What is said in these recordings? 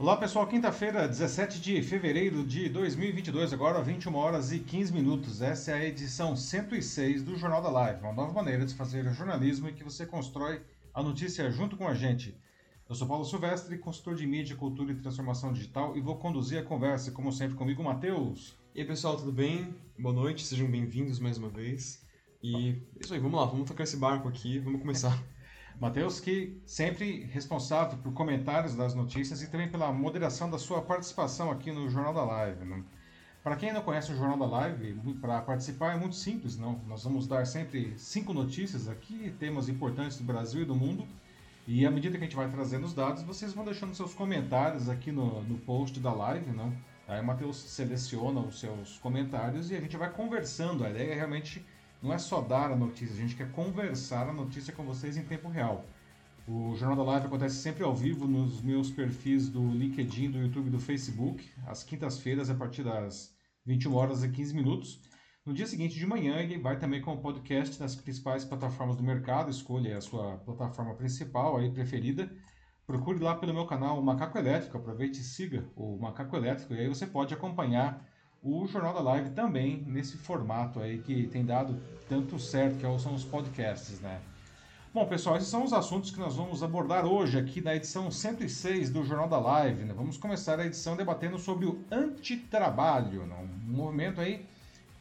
Olá pessoal, quinta-feira, 17 de fevereiro de 2022, agora 21 horas e 15 minutos. Essa é a edição 106 do Jornal da Live, uma nova maneira de fazer jornalismo em que você constrói a notícia junto com a gente. Eu sou Paulo Silvestre, consultor de mídia, cultura e transformação digital e vou conduzir a conversa, como sempre, comigo, Matheus. E aí pessoal, tudo bem? Boa noite, sejam bem-vindos mais uma vez. E é isso aí, vamos lá, vamos tocar esse barco aqui, vamos começar. Matheus, que sempre responsável por comentários das notícias e também pela moderação da sua participação aqui no Jornal da Live. Né? Para quem não conhece o Jornal da Live, para participar é muito simples, não? Nós vamos dar sempre cinco notícias aqui, temas importantes do Brasil e do mundo. E à medida que a gente vai trazendo os dados, vocês vão deixando seus comentários aqui no, no post da live, não? Aí o Matheus seleciona os seus comentários e a gente vai conversando. A ideia é realmente não é só dar a notícia, a gente quer conversar a notícia com vocês em tempo real. O Jornal da Live acontece sempre ao vivo nos meus perfis do LinkedIn, do YouTube e do Facebook, às quintas-feiras, a partir das 21 horas e 15 minutos. No dia seguinte de manhã, ele vai também com o podcast nas principais plataformas do mercado. Escolha a sua plataforma principal, aí preferida. Procure lá pelo meu canal Macaco Elétrico, aproveite e siga o Macaco Elétrico, e aí você pode acompanhar o Jornal da Live também nesse formato aí que tem dado tanto certo, que é são os podcasts, né? Bom, pessoal, esses são os assuntos que nós vamos abordar hoje aqui na edição 106 do Jornal da Live. Né? Vamos começar a edição debatendo sobre o antitrabalho, né? um movimento aí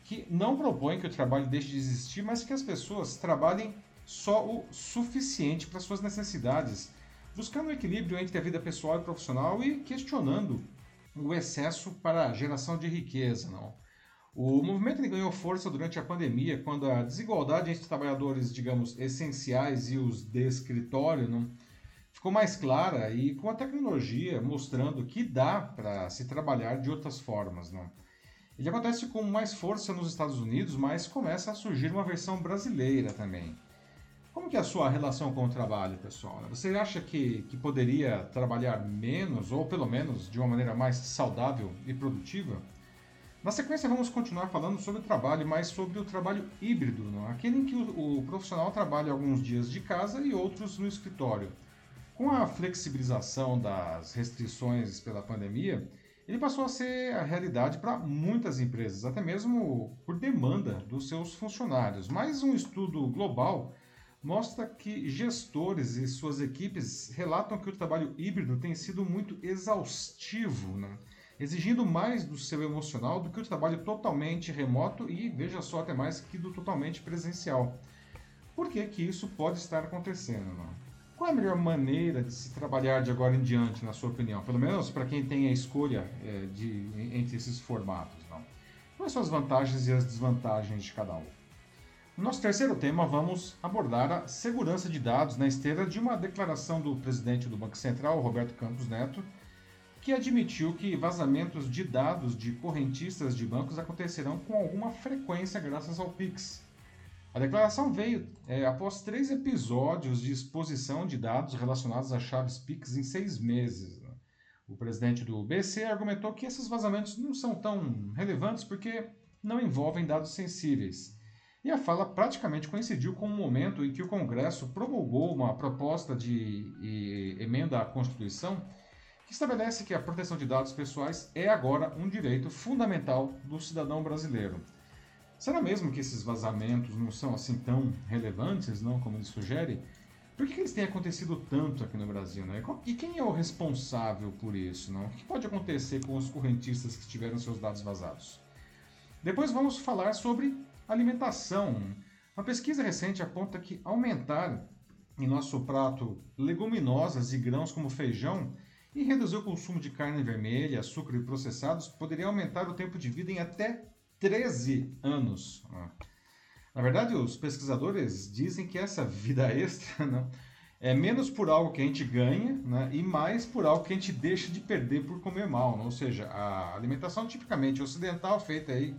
que não propõe que o trabalho deixe de existir, mas que as pessoas trabalhem só o suficiente para suas necessidades, buscando um equilíbrio entre a vida pessoal e profissional e questionando o excesso para a geração de riqueza, não. O movimento ganhou força durante a pandemia, quando a desigualdade entre trabalhadores, digamos, essenciais e os de escritório não, ficou mais clara e com a tecnologia mostrando que dá para se trabalhar de outras formas. Não. Ele acontece com mais força nos Estados Unidos, mas começa a surgir uma versão brasileira também. Como que é a sua relação com o trabalho, pessoal? Você acha que, que poderia trabalhar menos, ou pelo menos de uma maneira mais saudável e produtiva? Na sequência, vamos continuar falando sobre o trabalho, mas sobre o trabalho híbrido, não? É? aquele em que o, o profissional trabalha alguns dias de casa e outros no escritório. Com a flexibilização das restrições pela pandemia, ele passou a ser a realidade para muitas empresas, até mesmo por demanda dos seus funcionários. Mas um estudo global mostra que gestores e suas equipes relatam que o trabalho híbrido tem sido muito exaustivo, né? exigindo mais do seu emocional do que o trabalho totalmente remoto e, veja só, até mais que do totalmente presencial. Por que, que isso pode estar acontecendo? Né? Qual é a melhor maneira de se trabalhar de agora em diante, na sua opinião? Pelo menos para quem tem a escolha é, de, entre esses formatos. Não? Quais são as vantagens e as desvantagens de cada um? No nosso terceiro tema, vamos abordar a segurança de dados na esteira de uma declaração do presidente do Banco Central, Roberto Campos Neto, que admitiu que vazamentos de dados de correntistas de bancos acontecerão com alguma frequência graças ao Pix. A declaração veio é, após três episódios de exposição de dados relacionados a chaves Pix em seis meses. Né? O presidente do BC argumentou que esses vazamentos não são tão relevantes porque não envolvem dados sensíveis e a fala praticamente coincidiu com o momento em que o Congresso promulgou uma proposta de emenda à Constituição que estabelece que a proteção de dados pessoais é agora um direito fundamental do cidadão brasileiro. Será mesmo que esses vazamentos não são assim tão relevantes, não, como ele sugere? Por que eles têm acontecido tanto aqui no Brasil? Né? E quem é o responsável por isso? Não? O que pode acontecer com os correntistas que tiveram seus dados vazados? Depois vamos falar sobre Alimentação. Uma pesquisa recente aponta que aumentar em nosso prato leguminosas e grãos como feijão e reduzir o consumo de carne vermelha, açúcar e processados poderia aumentar o tempo de vida em até 13 anos. Na verdade, os pesquisadores dizem que essa vida extra né, é menos por algo que a gente ganha né, e mais por algo que a gente deixa de perder por comer mal. Né? Ou seja, a alimentação tipicamente ocidental, feita aí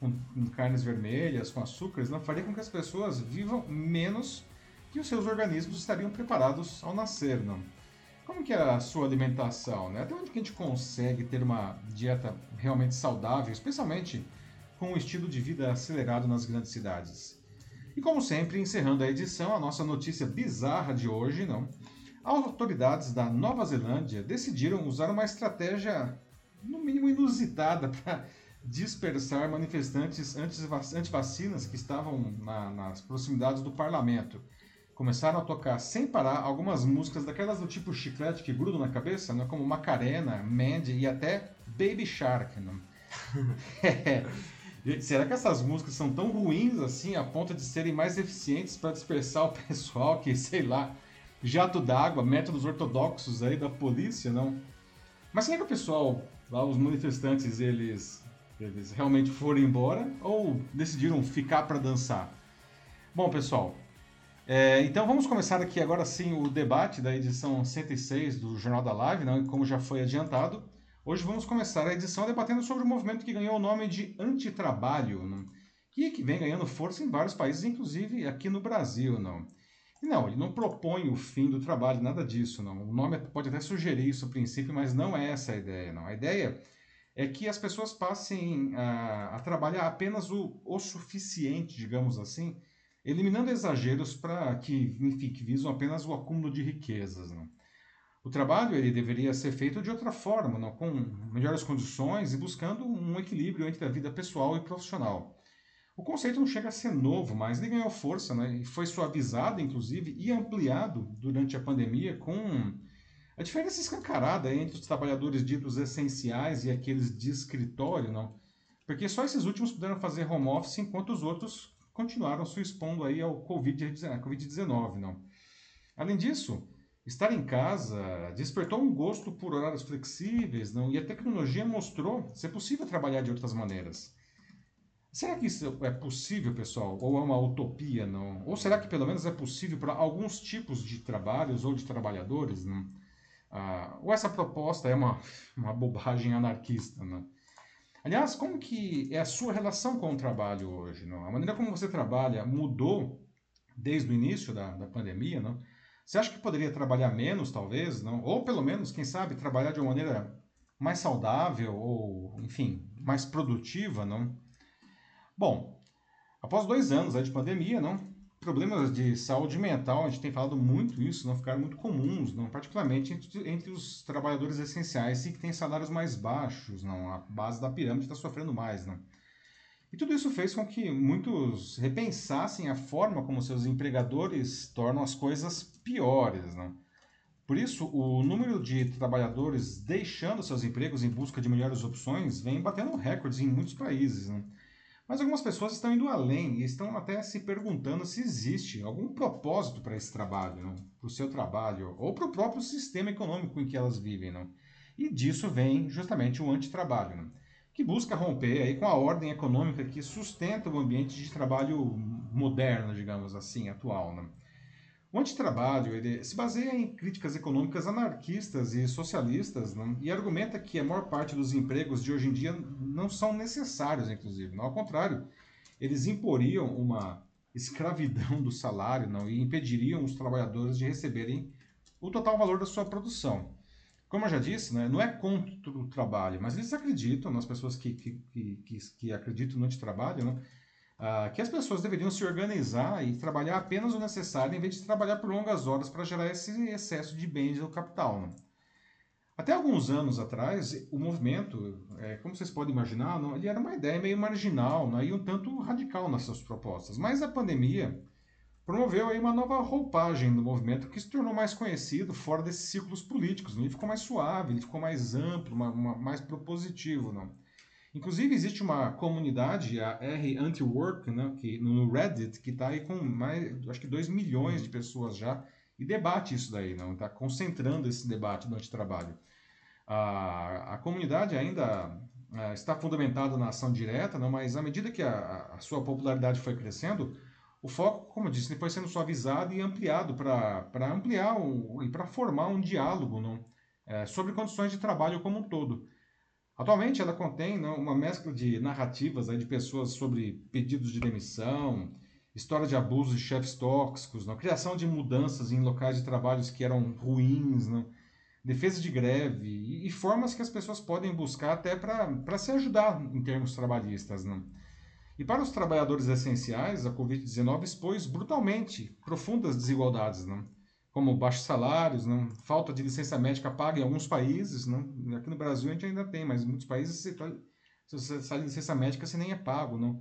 com, com carnes vermelhas, com açúcares, não faria com que as pessoas vivam menos que os seus organismos estariam preparados ao nascer, não? Como que é a sua alimentação, né? Até onde que a gente consegue ter uma dieta realmente saudável, especialmente com um estilo de vida acelerado nas grandes cidades? E como sempre, encerrando a edição, a nossa notícia bizarra de hoje, não? autoridades da Nova Zelândia decidiram usar uma estratégia, no mínimo inusitada, para dispersar manifestantes anti-vacinas que estavam na, nas proximidades do parlamento. Começaram a tocar sem parar algumas músicas daquelas do tipo chiclete que grudam na cabeça, né? como Macarena, Mandy e até Baby Shark. Né? é. Será que essas músicas são tão ruins assim a ponto de serem mais eficientes para dispersar o pessoal que, sei lá, jato d'água, métodos ortodoxos aí da polícia, não? Mas será que o pessoal, lá, os manifestantes, eles eles realmente foram embora ou decidiram ficar para dançar? Bom, pessoal, é, então vamos começar aqui agora sim o debate da edição 106 do Jornal da Live, né, como já foi adiantado. Hoje vamos começar a edição debatendo sobre o movimento que ganhou o nome de antitrabalho, né, que, que vem ganhando força em vários países, inclusive aqui no Brasil. Não. E não, ele não propõe o fim do trabalho, nada disso. Não. O nome pode até sugerir isso a princípio, mas não é essa a ideia. Não. A ideia é que as pessoas passem a, a trabalhar apenas o, o suficiente, digamos assim, eliminando exageros para que, enfim, que visam apenas o acúmulo de riquezas. Né? O trabalho ele deveria ser feito de outra forma, não? com melhores condições e buscando um equilíbrio entre a vida pessoal e profissional. O conceito não chega a ser novo, mas ele ganhou força né? e foi suavizado, inclusive, e ampliado durante a pandemia com a diferença escancarada entre os trabalhadores ditos essenciais e aqueles de escritório, não? Porque só esses últimos puderam fazer home office enquanto os outros continuaram se expondo aí ao Covid-19, não? Além disso, estar em casa despertou um gosto por horários flexíveis, não? E a tecnologia mostrou ser possível trabalhar de outras maneiras. Será que isso é possível, pessoal? Ou é uma utopia, não? Ou será que pelo menos é possível para alguns tipos de trabalhos ou de trabalhadores, não? Ah, ou essa proposta é uma, uma bobagem anarquista, né? Aliás, como que é a sua relação com o trabalho hoje? Não? A maneira como você trabalha mudou desde o início da, da pandemia, não? Você acha que poderia trabalhar menos, talvez, não? Ou pelo menos, quem sabe, trabalhar de uma maneira mais saudável ou, enfim, mais produtiva, não? Bom, após dois anos de pandemia, não? Problemas de saúde mental, a gente tem falado muito isso, não ficaram muito comuns, não particularmente entre, entre os trabalhadores essenciais e que têm salários mais baixos, não a base da pirâmide está sofrendo mais, não. E tudo isso fez com que muitos repensassem a forma como seus empregadores tornam as coisas piores, não. Por isso, o número de trabalhadores deixando seus empregos em busca de melhores opções vem batendo recordes em muitos países, não. Mas algumas pessoas estão indo além e estão até se perguntando se existe algum propósito para esse trabalho, para o seu trabalho, ou para o próprio sistema econômico em que elas vivem. E disso vem justamente o antitrabalho, não? que busca romper aí com a ordem econômica que sustenta o ambiente de trabalho moderno, digamos assim, atual. O antitrabalho ele se baseia em críticas econômicas anarquistas e socialistas né, e argumenta que a maior parte dos empregos de hoje em dia não são necessários, inclusive. Não, ao contrário, eles imporiam uma escravidão do salário não, e impediriam os trabalhadores de receberem o total valor da sua produção. Como eu já disse, né, não é contra o trabalho, mas eles acreditam, nas pessoas que, que, que, que acreditam no antitrabalho, né, Uh, que as pessoas deveriam se organizar e trabalhar apenas o necessário em vez de trabalhar por longas horas para gerar esse excesso de bens do capital. Né? Até alguns anos atrás, o movimento, é, como vocês podem imaginar, não, ele era uma ideia meio marginal né, e um tanto radical nas suas propostas. Mas a pandemia promoveu aí uma nova roupagem do movimento que se tornou mais conhecido fora desses círculos políticos. Né? Ele ficou mais suave, ele ficou mais amplo, uma, uma, mais propositivo. Não? Inclusive, existe uma comunidade, a R Anti-Work, né, que, no Reddit, que está aí com mais, acho que 2 milhões de pessoas já, e debate isso daí, não está concentrando esse debate do antitrabalho. A, a comunidade ainda a, está fundamentada na ação direta, não, mas à medida que a, a sua popularidade foi crescendo, o foco, como eu disse, foi sendo suavizado e ampliado para ampliar o, e para formar um diálogo não, é, sobre condições de trabalho como um todo. Atualmente ela contém né, uma mescla de narrativas aí, de pessoas sobre pedidos de demissão, história de abusos de chefes tóxicos, né, criação de mudanças em locais de trabalhos que eram ruins, né, defesa de greve e, formas que as pessoas podem buscar até para se ajudar em termos trabalhistas. Né. E para os trabalhadores essenciais, a Covid-19 expôs brutalmente profundas desigualdades. Né como baixos salários, não, falta de licença médica paga em alguns países, não, aqui no Brasil a gente ainda tem, mas em muitos países tá, se você sai de licença médica você nem é pago, não.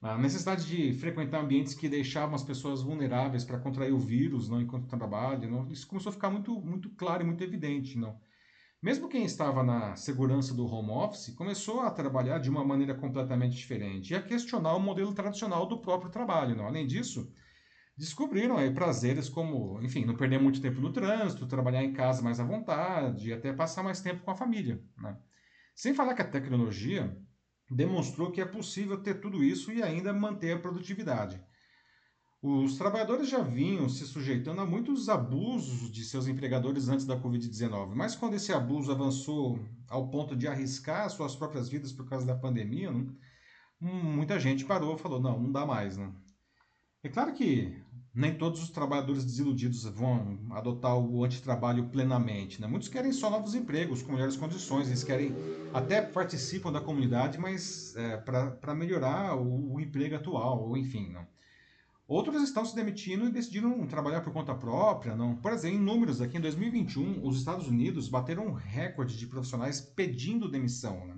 A necessidade de frequentar ambientes que deixavam as pessoas vulneráveis para contrair o vírus, não enquanto trabalham, não, isso começou a ficar muito muito claro e muito evidente, não. Mesmo quem estava na segurança do home office começou a trabalhar de uma maneira completamente diferente e a questionar o modelo tradicional do próprio trabalho. Não? Além disso, descobriram aí prazeres como, enfim, não perder muito tempo no trânsito, trabalhar em casa mais à vontade, até passar mais tempo com a família. Né? Sem falar que a tecnologia demonstrou que é possível ter tudo isso e ainda manter a produtividade. Os trabalhadores já vinham se sujeitando a muitos abusos de seus empregadores antes da Covid-19, mas quando esse abuso avançou ao ponto de arriscar suas próprias vidas por causa da pandemia, né, muita gente parou e falou: não, não dá mais. Né? É claro que nem todos os trabalhadores desiludidos vão adotar o antitrabalho plenamente. Né? Muitos querem só novos empregos, com melhores condições, eles querem até participam da comunidade, mas é, para melhorar o, o, emprego atual, ou enfim. Não. Outros estão se demitindo e decidiram trabalhar por conta própria. Não. Por exemplo, em números aqui, em 2021, os Estados Unidos bateram um recorde de profissionais pedindo demissão. Né?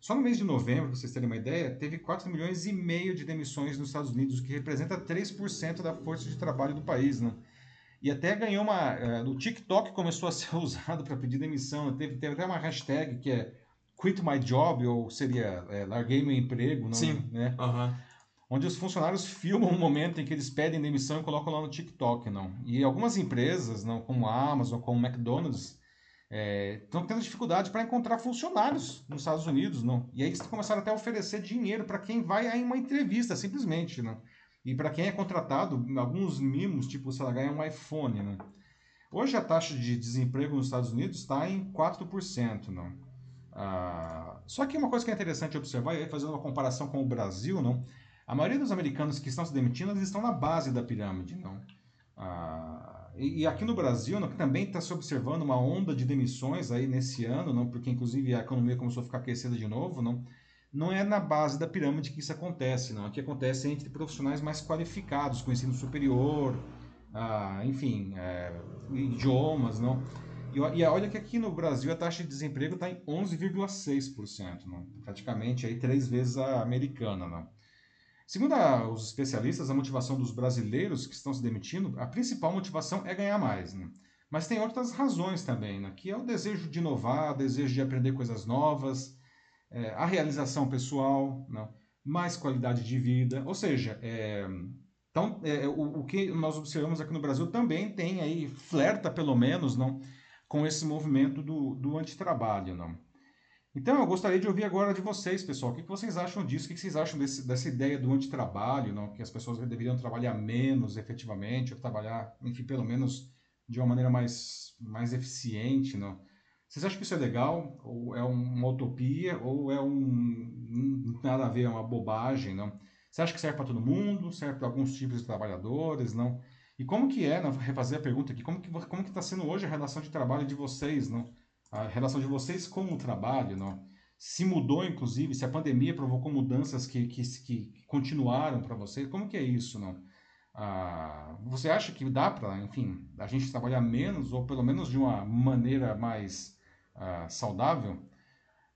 Só no mês de novembro, para vocês terem uma ideia, teve 4 milhões e meio de demissões nos Estados Unidos, o que representa 3% da força de trabalho do país. Né? E até ganhou uma. Uh, o TikTok começou a ser usado para pedir demissão. Teve, teve até uma hashtag que é Quit My Job, ou seria é, Larguei Meu Emprego. Não, Sim. Né? Uhum onde os funcionários filmam o momento em que eles pedem demissão e colocam lá no TikTok, não. E algumas empresas, não, como a Amazon, como o McDonald's, estão é, tendo dificuldade para encontrar funcionários nos Estados Unidos, não. E aí eles começaram até a oferecer dinheiro para quem vai a uma entrevista, simplesmente, não. E para quem é contratado, alguns mimos, tipo, sei lá, ganha um iPhone, né? Hoje a taxa de desemprego nos Estados Unidos está em 4%, não. Ah, só que uma coisa que é interessante observar, e aí fazendo uma comparação com o Brasil, não, a maioria dos americanos que estão se demitindo, eles estão na base da pirâmide. Não? Ah, e, aqui no Brasil, que também está se observando uma onda de demissões aí nesse ano, não, porque inclusive a economia começou a ficar aquecida de novo, não, não é na base da pirâmide que isso acontece, não. Aqui acontece entre profissionais mais qualificados, com ensino superior, ah, enfim, é, idiomas, não. E, e, olha que aqui no Brasil a taxa de desemprego está em 11,6%, não? praticamente aí três vezes a americana, não. Segundo a, os especialistas, a motivação dos brasileiros que estão se demitindo, a principal motivação é ganhar mais. Né? Mas tem outras razões também, né? que é o desejo de inovar, o desejo de aprender coisas novas, é, a realização pessoal, né? mais qualidade de vida. Ou seja, é, então, é, o, o, que nós observamos aqui no Brasil também tem aí, flerta pelo menos, não, com esse movimento do, do antitrabalho. Não? Então, eu gostaria de ouvir agora de vocês, pessoal. O que vocês acham disso? O que vocês acham desse, dessa ideia do antitrabalho, não? que as pessoas deveriam trabalhar menos efetivamente, ou trabalhar, enfim, pelo menos de uma maneira mais, mais eficiente? Não? Vocês acham que isso é legal? Ou é uma utopia? Ou é um. nada a ver, é uma bobagem? Não? Você acha que serve para todo mundo? Serve para alguns tipos de trabalhadores? Não? E como que é, não? refazer a pergunta aqui, como que como está sendo hoje a relação de trabalho de vocês? Não? A relação de vocês com o trabalho, não? se mudou, inclusive, se a pandemia provocou mudanças que, que, que continuaram para vocês, como que é isso, não? Ah, você acha que dá para, enfim, a gente trabalhar menos ou pelo menos de uma maneira mais ah, saudável?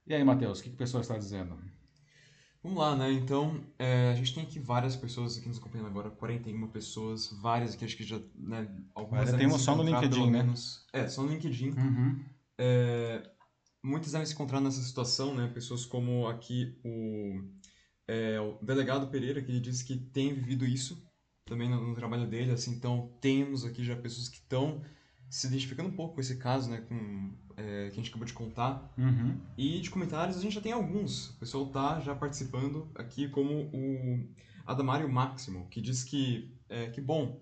E aí, Matheus, o que, que o pessoal está dizendo? Vamos lá, né? Então, é, a gente tem aqui várias pessoas aqui nos acompanhando agora, 41 pessoas, várias aqui, acho que já, né, algumas... Tem só no LinkedIn, né? Menos, é, só no LinkedIn. Uhum. É, muitas devem se encontrar nessa situação, né? Pessoas como aqui o, é, o delegado Pereira, que diz que tem vivido isso também no, no, trabalho dele, assim, então temos aqui já pessoas que estão se identificando um pouco com esse caso, né, com é, que a gente acabou de contar. Uhum. E de comentários a gente já tem alguns. O pessoal tá já participando aqui, como o Adamário Máximo, que diz que é, que bom,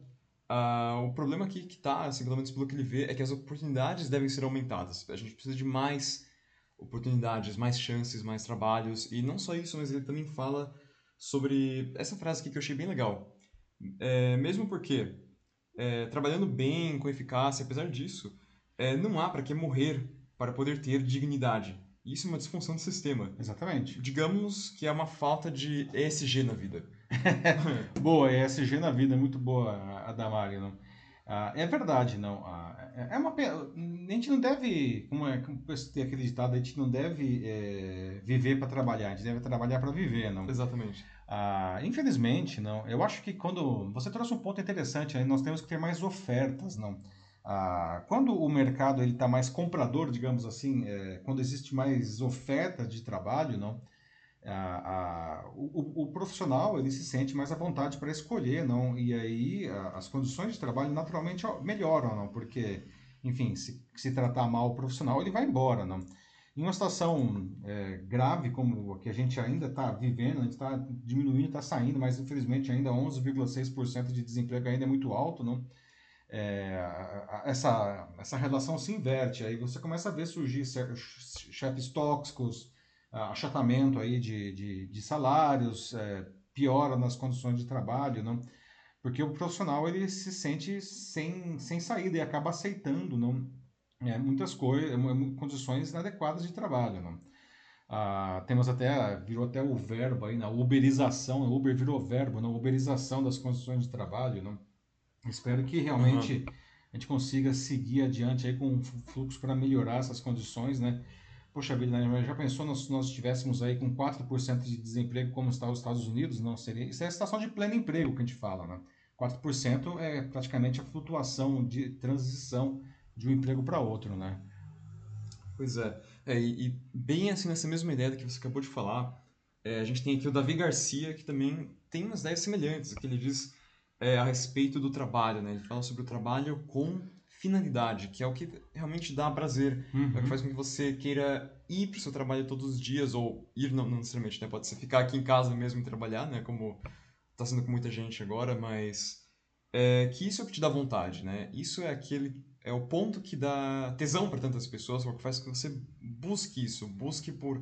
Uh, o problema aqui que está, assim, pelo menos pelo que ele vê, é que as oportunidades devem ser aumentadas. A gente precisa de mais oportunidades, mais chances, mais trabalhos. E não só isso, mas ele também fala sobre essa frase aqui que eu achei bem legal. É, mesmo porque, é, trabalhando bem, com eficácia, apesar disso, é, não há para que morrer para poder ter dignidade. Isso é uma disfunção do sistema. Exatamente. Digamos que é uma falta de ESG na vida. boa, ESG na vida, muito boa a Damari. Não? Ah, é verdade, não. Ah, é, é uma a gente não deve, como é como tem aquele ditado, a gente não deve é, viver para trabalhar, a gente deve trabalhar para viver, não. Exatamente. Ah, infelizmente, não. Eu acho que quando você trouxe um ponto interessante, aí nós temos que ter mais ofertas, não. Ah, quando o mercado ele está mais comprador, digamos assim, é, quando existe mais oferta de trabalho, não a, a, o, o, profissional ele se sente mais à vontade para escolher, não? E aí a, as condições de trabalho naturalmente melhoram, não? Porque, enfim, se, se tratar mal o profissional, ele vai embora, não? Em uma situação é, grave como a que a gente ainda está vivendo, a gente está diminuindo, está saindo, mas infelizmente ainda 11,6% de desemprego ainda é muito alto, não? É, essa, essa relação se inverte, aí você começa a ver surgir chefes tóxicos, achatamento aí de, de, de salários, é, piora nas condições de trabalho, não? porque o profissional ele se sente sem, sem saída e acaba aceitando não? É, muitas coisas, condições inadequadas de trabalho. Não? Ah, temos até, virou até o verbo aí, na uberização, Uber virou verbo, na uberização das condições de trabalho. Não? Espero que realmente uhum. a gente consiga seguir adiante aí com fluxo para melhorar essas condições, né? Poxa vida, né? já pensou se nós estivéssemos aí com 4% de desemprego como está os Estados Unidos? Não, seria, isso é a situação de pleno emprego que a gente fala, né? 4% é praticamente a flutuação de transição de um emprego para outro, né? Pois é. é e, e, bem assim nessa mesma ideia que você acabou de falar, é, a gente tem aqui o Davi Garcia, que também tem umas ideias semelhantes, que ele diz é, a respeito do trabalho, né? Ele fala sobre o trabalho com finalidade, que é o que realmente dá prazer, uhum. é o que uhum. faz com que você queira ir para o seu trabalho todos os dias, ou ir não, não necessariamente, né? Pode ser ficar aqui em casa mesmo e trabalhar, né? Como está sendo com muita gente agora, mas é, que isso é o que te dá vontade, né? Isso é aquele é o ponto que dá tesão para tantas pessoas, é o que faz com que você busque isso, busque por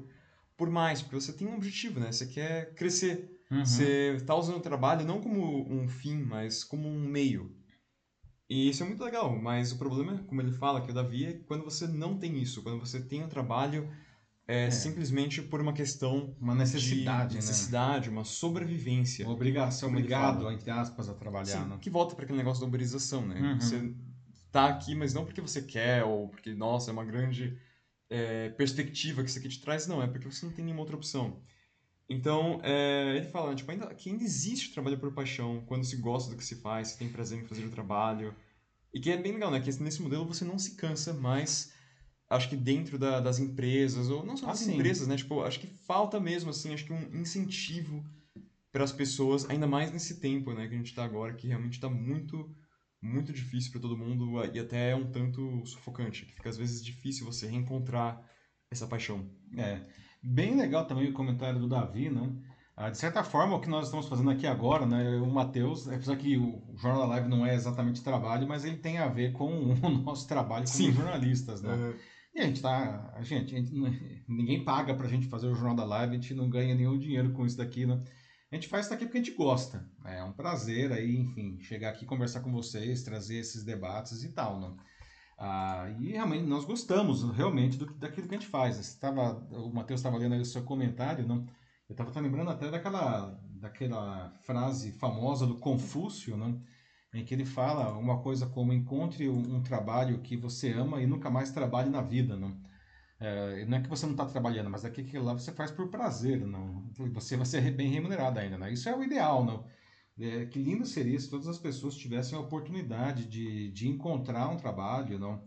por mais, porque você tem um objetivo, né? Você quer crescer. Uhum. Você está usando o trabalho não como um fim, mas como um meio. E isso é muito legal, mas o problema, como ele fala, que o Davi, é quando você não tem isso, quando você tem um trabalho é, é. simplesmente por uma questão uma necessidade, de necessidade, né? uma sobrevivência. Uma obrigação, obrigado, entre aspas, a trabalhar. Sim, né? que volta para aquele negócio da uberização, né? Uhum. Você tá aqui, mas não porque você quer, ou porque, nossa, é uma grande é, perspectiva que isso aqui te traz, não, é porque você não tem nenhuma outra opção. Então, é, ele fala, tipo, ainda, que ainda existe o trabalho por paixão, quando se gosta do que se faz, se tem prazer em fazer o trabalho. E que é bem legal, né? Que nesse modelo você não se cansa, mas acho que dentro da, das empresas, ou não só das ah, empresas, né? Tipo, acho que falta mesmo, assim, acho que um incentivo para as pessoas, ainda mais nesse tempo, né, que a gente está agora, que realmente está muito, muito difícil para todo mundo e até é um tanto sufocante, que fica às vezes difícil você reencontrar essa paixão. É. Bem legal também o comentário do Davi, né? Ah, de certa forma, o que nós estamos fazendo aqui agora, né, o Matheus, apesar que o Jornal da Live não é exatamente trabalho, mas ele tem a ver com o nosso trabalho como Sim. jornalistas, né? É. E a gente tá, a gente, a gente, ninguém paga pra gente fazer o Jornal da Live, a gente não ganha nenhum dinheiro com isso daqui, né? A gente faz isso daqui porque a gente gosta. Né? É um prazer aí, enfim, chegar aqui conversar com vocês, trazer esses debates e tal, né? Ah, e realmente nós gostamos realmente do, daquilo que a gente faz. Estava, o Matheus estava lendo aí o seu comentário, não? eu estava lembrando até daquela, daquela frase famosa do Confúcio, não? em que ele fala uma coisa como encontre um, um trabalho que você ama e nunca mais trabalhe na vida. Não, é, não é que você não está trabalhando, mas é que lá você faz por prazer. Não? Você vai ser bem remunerado ainda. Não? Isso é o ideal. Não? É, que lindo seria se todas as pessoas tivessem a oportunidade de, de encontrar um trabalho não,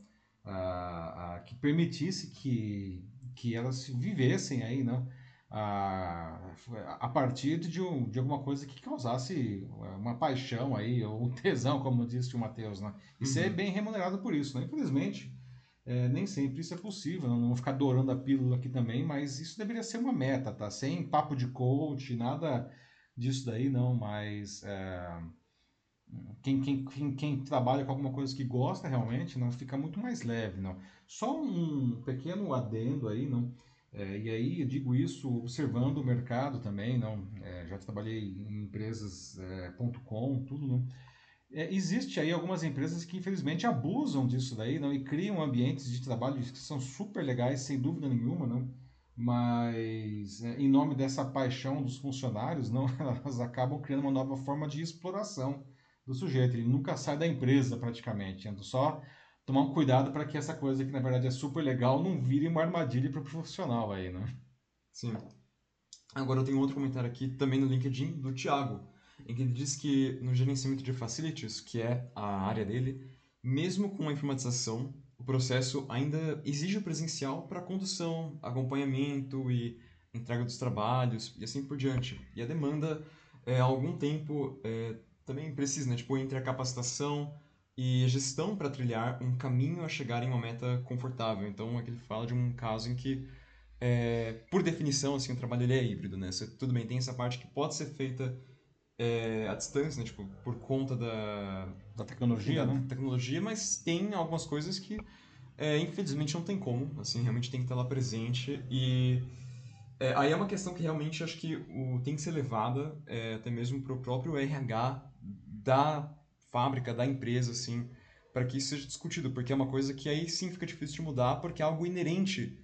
ah, ah, que permitisse que, que elas vivessem aí não, a, a partir de, um, de alguma coisa que causasse uma paixão aí, ou um tesão, como disse o Matheus. Né? E uhum. ser bem remunerado por isso. Né? Infelizmente, é, nem sempre isso é possível. Não vou ficar adorando a pílula aqui também, mas isso deveria ser uma meta, tá? Sem papo de coach, nada disso daí, não, mas é, quem, quem, quem, quem, trabalha com alguma coisa que gosta realmente, não fica muito mais leve, não. Só um pequeno adendo aí, não. É, e aí eu digo isso observando o mercado também, não. É, já trabalhei em empresas.com, é, tudo, não. É, existe aí algumas empresas que infelizmente abusam disso daí, não, e criam ambientes de trabalho que são super legais, sem dúvida nenhuma, não mas é, em nome dessa paixão dos funcionários, não, elas acabam criando uma nova forma de exploração do sujeito. Ele nunca sai da empresa praticamente. Então, só tomar um cuidado para que essa coisa que na verdade é super legal não vire uma armadilha para o profissional aí, né? Sim. Agora eu tenho outro comentário aqui também no LinkedIn do Thiago, em que ele diz que no gerenciamento de facilities, que é a área dele, mesmo com a informatização, o processo ainda exige o presencial para condução, acompanhamento e entrega dos trabalhos e assim por diante. E a demanda, é, algum tempo, é, também precisa, né? Tipo, entre a capacitação e a gestão para trilhar um caminho a chegar em uma meta confortável. Então, aqui ele fala de um caso em que, é, por definição, assim, o trabalho ele é híbrido, né? Você, tudo bem, tem essa parte que pode ser feita é, à distância, né? Tipo, por conta da... Da tecnologia, da né? tecnologia, mas tem algumas coisas que, é, infelizmente, não tem como. Assim, realmente tem que estar lá presente e... É, aí é uma questão que realmente acho que o, tem que ser levada é, até mesmo para o próprio RH da fábrica, da empresa, assim, para que isso seja discutido, porque é uma coisa que aí sim fica difícil de mudar, porque é algo inerente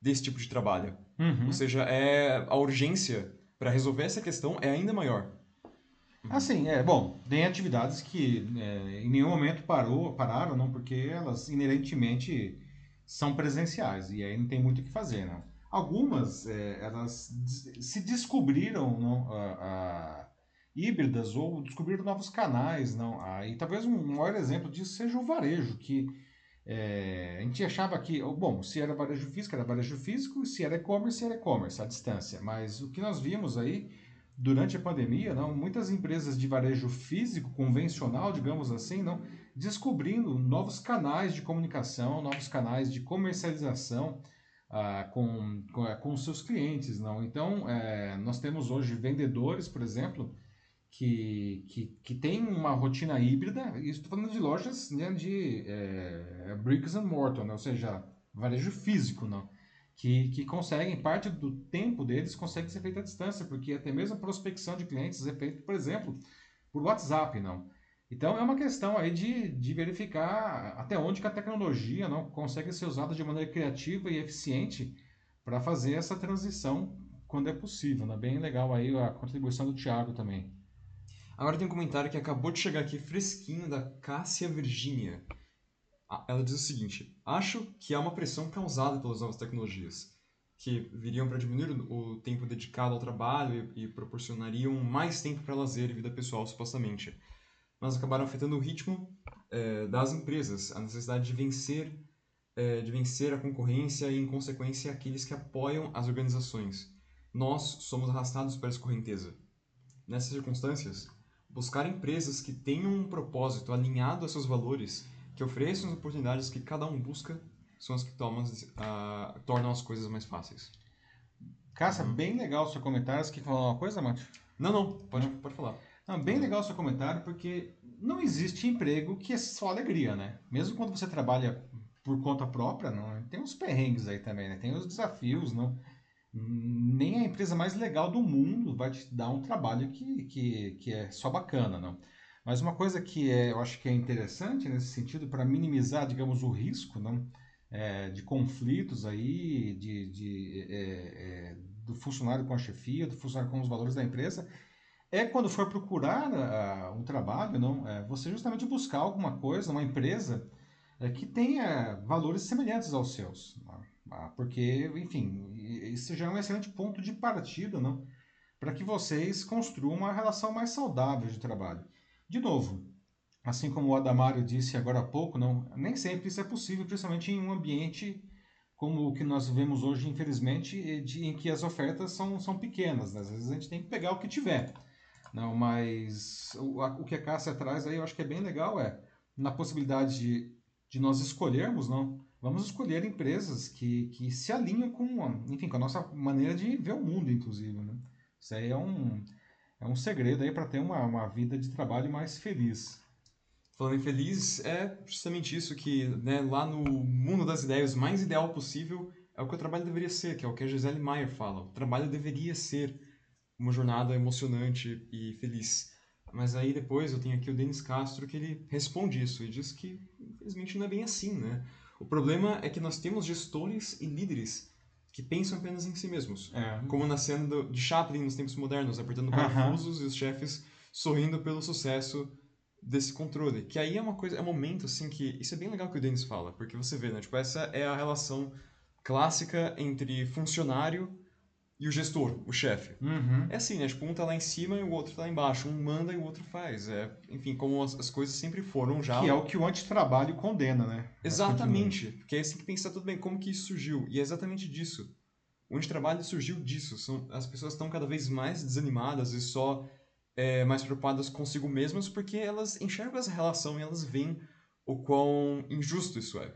desse tipo de trabalho. Uhum. Ou seja, é a urgência para resolver essa questão é ainda maior. Assim, é, bom, tem atividades que é, em nenhum momento parou, pararam, não, porque elas inerentemente são presenciais, e aí não tem muito o que fazer, não. Algumas, é, elas se descobriram não, a, a, híbridas ou descobriram novos canais. não Aí talvez um maior exemplo disso seja o varejo, que é, a gente achava que, bom, se era varejo físico, era varejo físico, se era e-commerce, era e-commerce, à distância. Mas o que nós vimos aí durante a pandemia, não, muitas empresas de varejo físico, convencional, digamos assim, não, descobrindo novos canais de comunicação, novos canais de comercialização, ah, com, com, é, com seus clientes. não Então, é, nós temos hoje vendedores, por exemplo, que, que, que tem uma rotina híbrida, e estou falando de lojas né, de é, bricks and mortar, né, ou seja, varejo físico, não, que, que conseguem, parte do tempo deles consegue ser feita à distância, porque até mesmo a prospecção de clientes é feita, por exemplo, por WhatsApp, não. Então é uma questão aí de, de verificar até onde que a tecnologia não consegue ser usada de maneira criativa e eficiente para fazer essa transição quando é possível. Né? Bem legal aí a contribuição do Thiago também. Agora tem um comentário que acabou de chegar aqui fresquinho da Cássia Virgínia. Ela diz o seguinte: Acho que há uma pressão causada pelas novas tecnologias, que viriam para diminuir o tempo dedicado ao trabalho e, e proporcionariam mais tempo para lazer e vida pessoal, supostamente mas acabaram afetando o ritmo é, das empresas, a necessidade de vencer, é, de vencer a concorrência e, em consequência, aqueles que apoiam as organizações. Nós somos arrastados para essa correnteza. Nessas circunstâncias, buscar empresas que tenham um propósito alinhado a seus valores, que ofereçam as oportunidades que cada um busca, são as que tomam, uh, tornam as coisas mais fáceis. Cássia, bem legal o seu comentário. Você quer falar uma coisa, Márcio? Não, não, pode, não. pode falar. Não, bem legal o seu comentário, porque não existe emprego que é só alegria, né? Mesmo quando você trabalha por conta própria, não, tem uns perrengues aí também, né? Tem os desafios, não? Nem a empresa mais legal do mundo vai te dar um trabalho que, que, que é só bacana, não? Mas uma coisa que é, eu acho que é interessante nesse sentido, para minimizar, digamos, o risco, não? É, de conflitos aí, de, de é, é, do funcionário com a chefia, do funcionário com os valores da empresa, é quando for procurar uh, um trabalho, não, é, você justamente buscar alguma coisa, uma empresa é, que tenha valores semelhantes aos seus, uh, porque, enfim, isso já é um excelente ponto de partida, não, para que vocês construam uma relação mais saudável de trabalho. De novo, assim como o Adamário disse agora há pouco, não, nem sempre isso é possível, principalmente em um ambiente como o que nós vivemos hoje, infelizmente, de, em que as ofertas são, são pequenas. Né? Às vezes a gente tem que pegar o que tiver. Não, mas o, a, o que a Cássia traz aí eu acho que é bem legal é na possibilidade de, de nós escolhermos, não? Vamos escolher empresas que, que se alinham com, enfim, com a nossa maneira de ver o mundo, inclusive, né? Isso aí é um, é um segredo aí para ter uma, uma vida de trabalho mais feliz. Falando em feliz, é justamente isso que, né, lá no mundo das ideias, o mais ideal possível é o que o trabalho deveria ser, que é o que a Gisele Maier fala. O trabalho deveria ser uma jornada emocionante e feliz. Mas aí depois eu tenho aqui o Denis Castro que ele responde isso e diz que infelizmente não é bem assim, né? O problema é que nós temos gestores e líderes que pensam apenas em si mesmos. É. Como na cena de Chaplin nos tempos modernos, apertando parafusos uh -huh. e os chefes sorrindo pelo sucesso desse controle. Que aí é uma coisa, é um momento assim que. Isso é bem legal que o Denis fala, porque você vê, né? Tipo, essa é a relação clássica entre funcionário e o gestor, o chefe. Uhum. É assim, né? Tipo, um tá lá em cima e o outro tá lá embaixo. Um manda e o outro faz. É, enfim, como as, as coisas sempre foram já. Que é o que o antitrabalho condena, né? Exatamente. Porque aí você tem que pensar tudo bem, como que isso surgiu? E é exatamente disso. O antitrabalho surgiu disso. São, as pessoas estão cada vez mais desanimadas e só é, mais preocupadas consigo mesmas porque elas enxergam essa relação e elas veem o quão injusto isso é.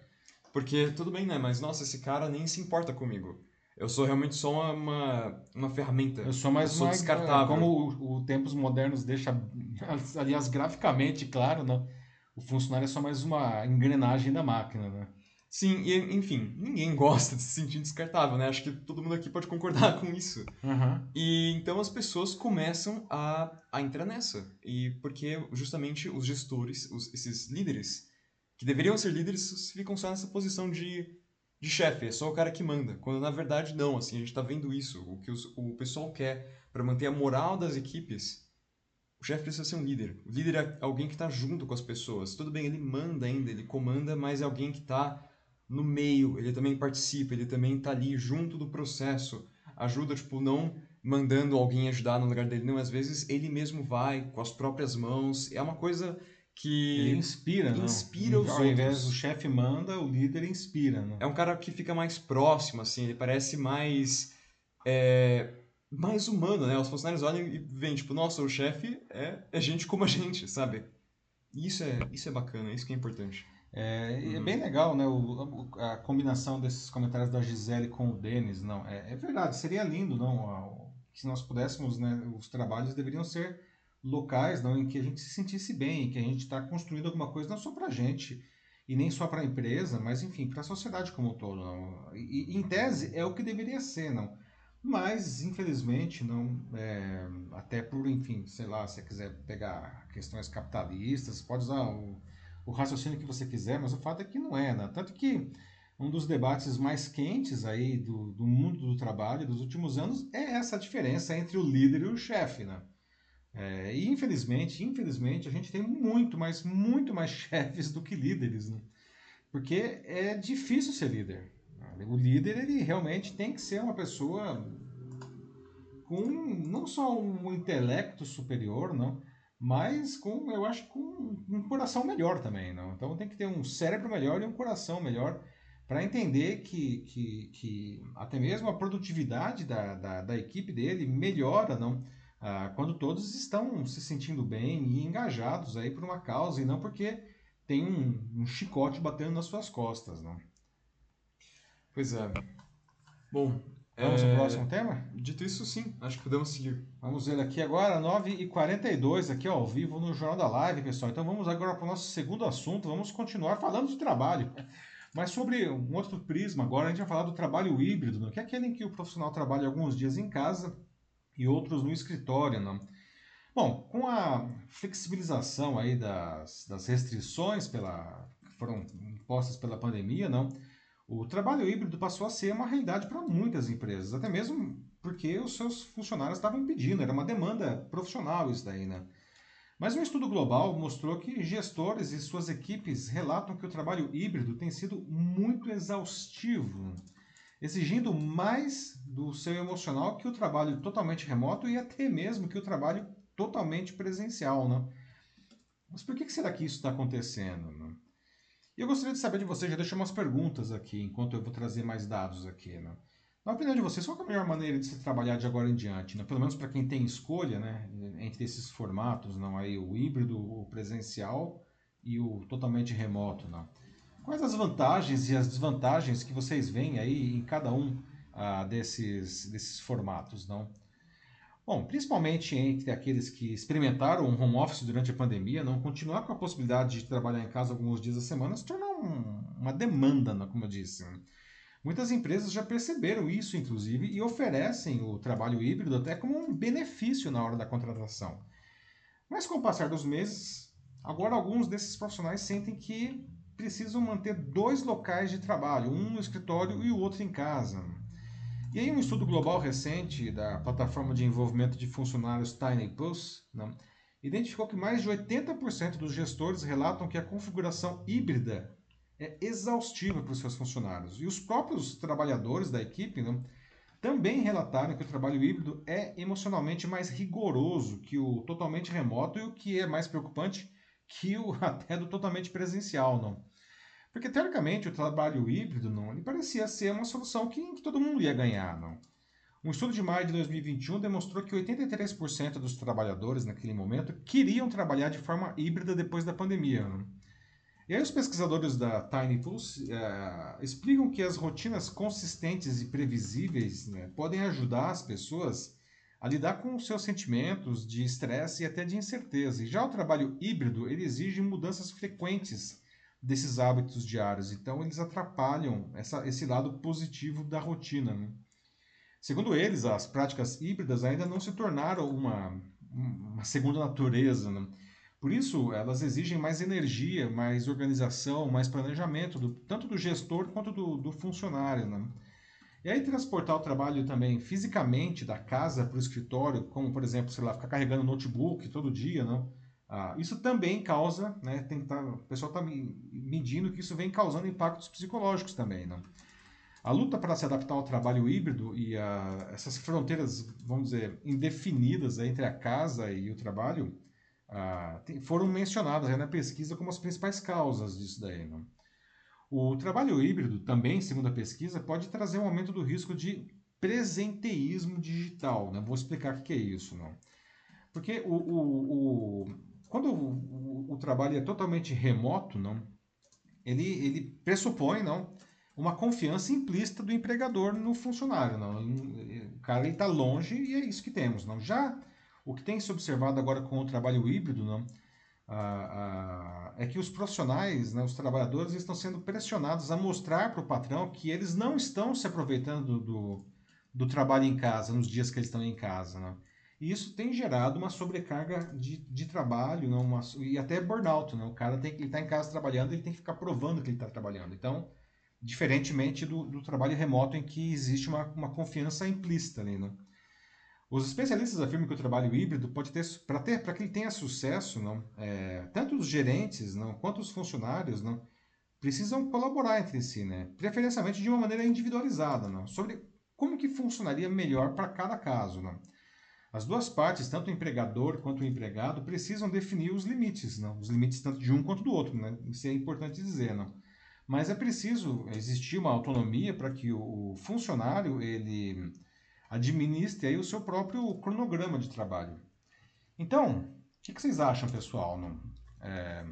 Porque, tudo bem, né? Mas, nossa, esse cara nem se importa comigo. Eu sou realmente só uma, uma, uma ferramenta. Eu sou mais eu sou uma, descartável. Como o, o Tempos Modernos deixa, aliás, graficamente claro, né? O funcionário é só mais uma engrenagem da máquina, né? Sim, e, enfim, ninguém gosta de se sentir descartável, né? Acho que todo mundo aqui pode concordar com isso. Uhum. E então as pessoas começam a, a entrar nessa. E porque justamente os gestores, os, esses líderes, que deveriam ser líderes, ficam só nessa posição de, de chefe, é só o cara que manda. Quando na verdade não, assim, a gente está vendo isso. O que os, o pessoal quer para manter a moral das equipes, o chefe precisa ser um líder. O líder é alguém que está junto com as pessoas. Tudo bem, ele manda ainda, ele comanda, mas é alguém que está no meio, ele também participa, ele também está ali junto do processo. Ajuda, tipo, não mandando alguém ajudar no lugar dele, não. Às vezes ele mesmo vai com as próprias mãos. É uma coisa que Ele inspira, não? inspira os Ao invés outros. do chefe manda, o líder inspira, né? É um cara que fica mais próximo, assim, ele parece mais. é, mais humano, né? Os funcionários olham e veem, tipo, nossa, o chefe é, é gente como a gente, sabe? Isso é, isso é bacana, isso que é importante. É, é Uhum. bem legal, né? O, a combinação desses comentários da Gisele com o Denis, não. É, é verdade, seria lindo, não? Se nós pudéssemos, né? Os trabalhos deveriam ser locais, não? Em que a gente se sentisse bem, em que a gente está construindo alguma coisa não só para a gente e nem só para a empresa, mas enfim, para a sociedade como um todo, não? E, em tese é o que deveria ser, não? Mas, infelizmente, não, é, até por, enfim, sei lá, se você quiser pegar questões capitalistas, pode usar o, o raciocínio que você quiser, mas o fato é que não é, né? Tanto que um dos debates mais quentes aí do, do mundo do trabalho dos últimos anos é essa diferença entre o líder e o chefe, né? É, e infelizmente, infelizmente, a gente tem muito mais, muito mais chefes do que líderes, né? Porque é difícil ser líder. né? O líder, ele realmente tem que ser uma pessoa com não só um intelecto superior, não, mas com, eu acho, com um coração melhor também, não? Então tem que ter um cérebro melhor e um coração melhor para entender que, que, que até mesmo a produtividade da, da, da equipe dele melhora, não? Ah, quando todos estão se sentindo bem e engajados aí por uma causa e não porque tem um, um chicote batendo nas suas costas, não? Pois é. Bom. Vamos é, ao próximo tema? Dito isso, sim, acho que podemos seguir. Vamos ver aqui agora, 9h42, aqui ao vivo no Jornal da Live, pessoal. Então vamos agora para o nosso segundo assunto, vamos continuar falando de trabalho. Mas sobre um outro prisma agora, a gente vai falar do trabalho híbrido, né? que é aquele em que o profissional trabalha alguns dias em casa e outros no escritório. Né? Bom, com a flexibilização aí das, das restrições pela, que foram impostas pela pandemia, não? o trabalho híbrido passou a ser uma realidade para muitas empresas, até mesmo porque os seus funcionários estavam pedindo, era uma demanda profissional isso daí, né? Mas um estudo global mostrou que gestores e suas equipes relatam que o trabalho híbrido tem sido muito exaustivo, exigindo mais do seu emocional que o trabalho totalmente remoto e até mesmo que o trabalho totalmente presencial, né? Mas por que será que isso está acontecendo? Né? E eu gostaria de saber de vocês, já deixei umas perguntas aqui, enquanto eu vou trazer mais dados aqui, né? Na opinião de vocês, qual é a melhor maneira de se trabalhar de agora em diante? Né? Pelo menos para quem tem escolha, né? Entre esses formatos, não aí o híbrido, o presencial e o totalmente remoto, não? Quais as vantagens e as desvantagens que vocês veem aí em cada um ah, desses, desses formatos, não? Bom, principalmente entre aqueles que experimentaram um home office durante a pandemia, não continuar com a possibilidade de trabalhar em casa alguns dias da semana se tornou um, uma demanda, né, como eu disse. Muitas empresas já perceberam isso, inclusive, e oferecem o trabalho híbrido até como um benefício na hora da contratação. Mas com o passar dos meses, agora alguns desses profissionais sentem que precisam manter dois locais de trabalho, um no escritório e o outro em casa. E aí um estudo global recente da plataforma de envolvimento de funcionários Tiny Pulse né, identificou que mais de 80% dos gestores relatam que a configuração híbrida é exaustiva para os seus funcionários. E os próprios trabalhadores da equipe né, também relataram que o trabalho híbrido é emocionalmente mais rigoroso que o totalmente remoto e o que é mais preocupante que o até do totalmente presencial, não. Porque teoricamente o trabalho híbrido não, ele parecia ser uma solução que, que todo mundo ia ganhar, não. Um estudo de maio de 2021 demonstrou que 83% dos trabalhadores naquele momento queriam trabalhar de forma híbrida depois da pandemia. E aí os pesquisadores da Tiny Tools uh, explicam que as rotinas consistentes e previsíveis né, podem ajudar as pessoas a lidar com seus sentimentos de estresse e até de incerteza. E já o trabalho híbrido, ele exige mudanças frequentes desses hábitos diários, então eles atrapalham essa, esse lado positivo da rotina. Né? Segundo eles, as práticas híbridas ainda não se tornaram uma, uma segunda natureza. Né? Por isso, elas exigem mais energia, mais organização, mais planejamento, do, tanto do gestor quanto do, do funcionário. Né? E aí, transportar o trabalho também fisicamente da casa para o escritório, como, por exemplo, sei lá, ficar carregando notebook todo dia, não? Ah, isso também causa, né, tem tá, o pessoal está medindo que isso vem causando impactos psicológicos também. Não? A luta para se adaptar ao trabalho híbrido e a, essas fronteiras, vamos dizer, indefinidas entre a casa e o trabalho, ah, tem, foram mencionadas na pesquisa como as principais causas disso daí. Não? O trabalho híbrido, também, segundo a pesquisa, pode trazer um aumento do risco de presenteísmo digital. Né? Vou explicar o que é isso. Não? Porque o, o, o quando o, o, trabalho é totalmente remoto, não, ele, ele pressupõe não, uma confiança implícita do empregador no funcionário. Não? O cara está longe e é isso que temos. Não? Já o que tem se observado agora com o trabalho híbrido, não, é que os profissionais, né, os trabalhadores, estão sendo pressionados a mostrar para o patrão que eles não estão se aproveitando do, do, trabalho em casa, nos dias que eles estão em casa. Né? E isso tem gerado uma sobrecarga de, de trabalho não, uma, e até burnout. Né? O cara tem que estar tá em casa trabalhando, ele tem que ficar provando que ele está trabalhando. Então, diferentemente do, do, trabalho remoto em que existe uma, uma confiança implícita ali. Né? Os especialistas afirmam que o trabalho híbrido pode ter, para ter, para que ele tenha sucesso, não, é, tanto os gerentes, não, quanto os funcionários, não, precisam colaborar entre si, né, preferencialmente de uma maneira individualizada, não, sobre como que funcionaria melhor para cada caso, não. As duas partes, tanto o empregador quanto o empregado, precisam definir os limites, não, os limites tanto de um quanto do outro, né, isso é importante dizer, não. Mas é preciso existir uma autonomia para que o funcionário ele administre aí o seu próprio cronograma de trabalho. Então, o que, que vocês acham, pessoal? Não? É,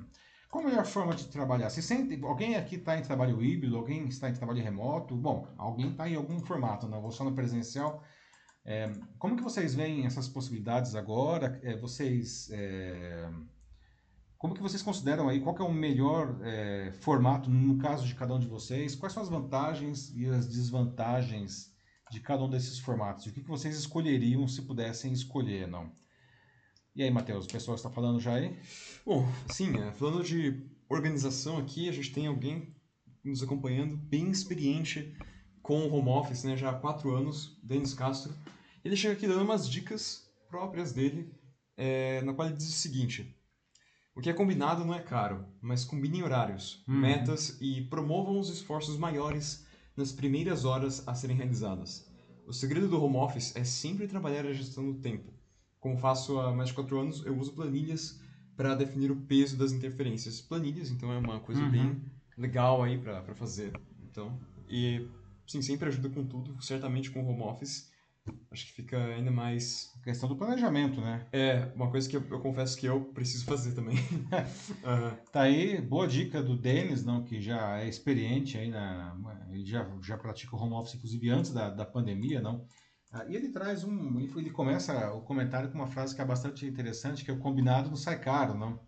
qual a melhor forma de trabalhar? Se sente, alguém aqui está em trabalho híbrido, alguém está em trabalho remoto? Bom, alguém está em algum formato, não vou só no presencial. É, como que vocês veem essas possibilidades agora? É, vocês, é, como que vocês consideram aí? Qual é o melhor é, formato no caso de cada um de vocês? Quais são as vantagens e as desvantagens de cada um desses formatos? O que, que vocês escolheriam se pudessem escolher, não? E aí, Matheus, o pessoal está falando já aí? Bom, sim, é, falando de organização aqui, a gente tem alguém nos acompanhando bem experiente com o home office, né, já há quatro anos, Denis Castro. Ele chega aqui dando umas dicas próprias dele, é, na qual ele diz o seguinte: o que é combinado não é caro, mas combinem horários, uhum. metas e promovam os esforços maiores nas primeiras horas a serem realizadas. O segredo do home office é sempre trabalhar a gestão do tempo. Como faço há mais de 4 anos, eu uso planilhas para definir o peso das interferências. Planilhas, então, é uma coisa uhum. bem legal aí para fazer. Então, e sim, sempre ajuda com tudo, certamente com o home office acho que fica ainda mais. Questão do planejamento, né? É, uma coisa que eu, eu confesso que eu preciso fazer também. uhum. Tá aí, boa dica do Denis, não, que já é experiente aí na. Ele já, já pratica o home office, inclusive antes da, da pandemia, não. Ah, e ele traz um. Ele começa o comentário com uma frase que é bastante interessante, que é o combinado não sai caro, não.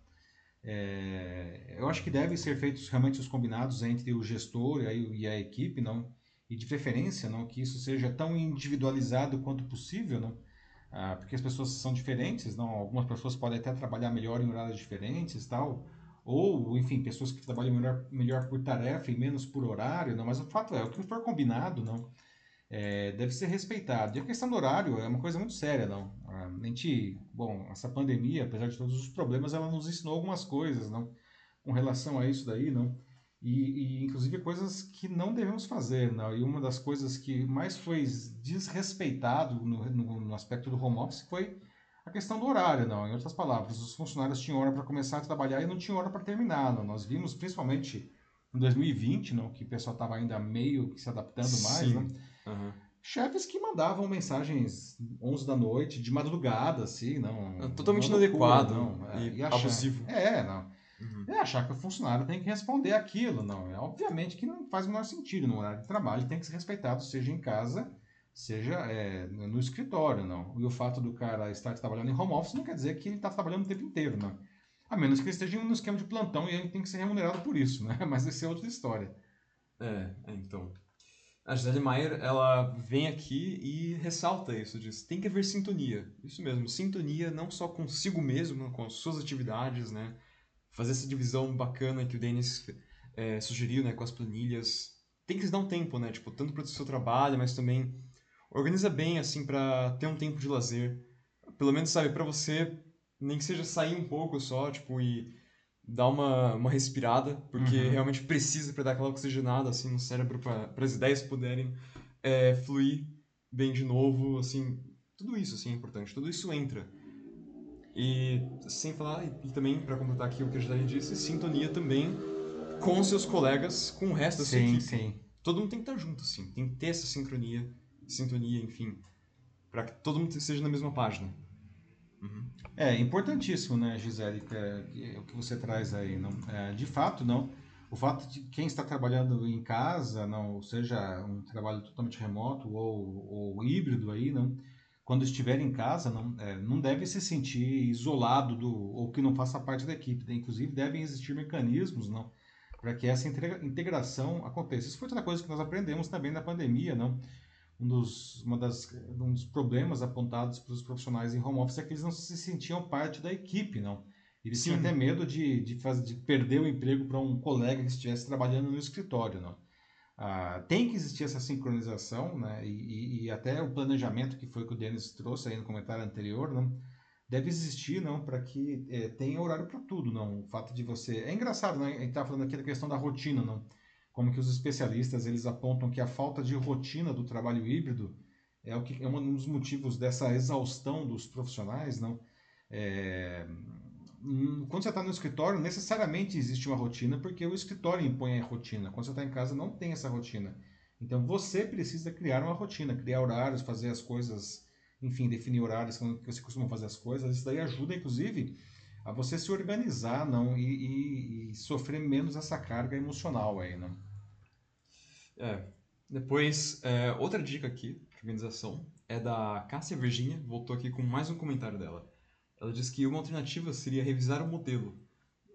É, eu acho que devem ser feitos realmente os combinados entre o gestor e a, e a equipe, não e de preferência não que isso seja tão individualizado quanto possível não ah, porque as pessoas são diferentes não algumas pessoas podem até trabalhar melhor em horários diferentes tal ou enfim pessoas que trabalham melhor melhor por tarefa e menos por horário não mas o fato é o que for combinado não é, deve ser respeitado. E a questão do horário é uma coisa muito séria, não. A gente, bom, essa pandemia, apesar de todos os problemas, ela nos ensinou algumas coisas, não, com relação a isso daí, não. E, e, inclusive coisas que não devemos fazer, não. E uma das coisas que mais foi desrespeitado no, no, no aspecto do home office foi a questão do horário, não. Em outras palavras, os funcionários tinham hora para começar a trabalhar e não tinham hora para terminar. Não. Nós vimos, principalmente em 2020, não, que o pessoal estava ainda meio que se adaptando mais. Uhum. Chefes que mandavam mensagens 11 da noite, de madrugada, assim, não. É totalmente inadequado não, é, e, abusivo. É, não. Uhum. É achar que o funcionário tem que responder aquilo, não. É obviamente que não faz o menor sentido. No horário de trabalho tem que ser respeitado, seja em casa, seja é, no escritório, não. E o fato do cara estar trabalhando em home office não quer dizer que ele está trabalhando o tempo inteiro, não. A menos que ele esteja no esquema de plantão e ele tem que ser remunerado por isso, né? Mas essa é outra história. É, é então. A Gisele Maier, ela vem aqui e ressalta isso, diz, tem que haver sintonia. Isso mesmo, sintonia não só consigo mesmo, com as suas atividades, né? Fazer essa divisão bacana que o Denis é, sugeriu, né, com as planilhas. Tem que se dar um tempo, né? Tipo, tanto para o seu trabalho, mas também organiza bem, assim, para ter um tempo de lazer. Pelo menos, sabe, para você, nem que seja sair um pouco só, tipo, e dar uma, uma respirada, porque uhum. realmente precisa para dar aquela oxigenada assim no cérebro para as ideias puderem é, fluir bem de novo, assim, tudo isso assim é importante, tudo isso entra. E sem falar, e, também para completar aqui o que a Gisele disse, sintonia também com seus colegas, com o resto da sua sim, equipe. Sim. Todo mundo tem que estar junto, assim, tem que ter essa sincronia, sintonia, enfim, para que todo mundo esteja na mesma página. Uhum. É importantíssimo, né, Gisele, é, é o que você traz aí. Não, é, de fato, não. O fato de quem está trabalhando em casa, não, ou seja, um trabalho totalmente remoto ou, ou híbrido aí, não, quando estiver em casa, não, é, não deve se sentir isolado do ou que não faça parte da equipe. Né? Inclusive, devem existir mecanismos, não, para que essa integração aconteça. Isso foi outra coisa que nós aprendemos também na pandemia, não um dos, uma das, um dos problemas apontados para os profissionais em home office é que eles não se sentiam parte da equipe, não. Eles Sim. tinham até medo de, de, faz, de perder o emprego para um colega que estivesse trabalhando no escritório, não. Ah, tem que existir essa sincronização, né? E, e, e, até o planejamento que foi que o Denis trouxe aí no comentário anterior, não deve existir, não, para que é, tenha horário para tudo, não. O fato de você é engraçado, né? A gente está falando aqui da questão da rotina, não como que os especialistas eles apontam que a falta de rotina do trabalho híbrido é o que é um dos motivos dessa exaustão dos profissionais, não? É, quando você está no escritório, necessariamente existe uma rotina, porque o escritório impõe a rotina. Quando você está em casa, não tem essa rotina. Então você precisa criar uma rotina, criar horários, fazer as coisas, enfim, definir horários que você costuma fazer as coisas. Isso daí ajuda, inclusive, a você se organizar, não, e, e, e sofrer menos essa carga emocional aí, não. É. Depois, é, outra dica aqui de organização é da Cássia Virginia, voltou aqui com mais um comentário dela. Ela diz que uma alternativa seria revisar o modelo.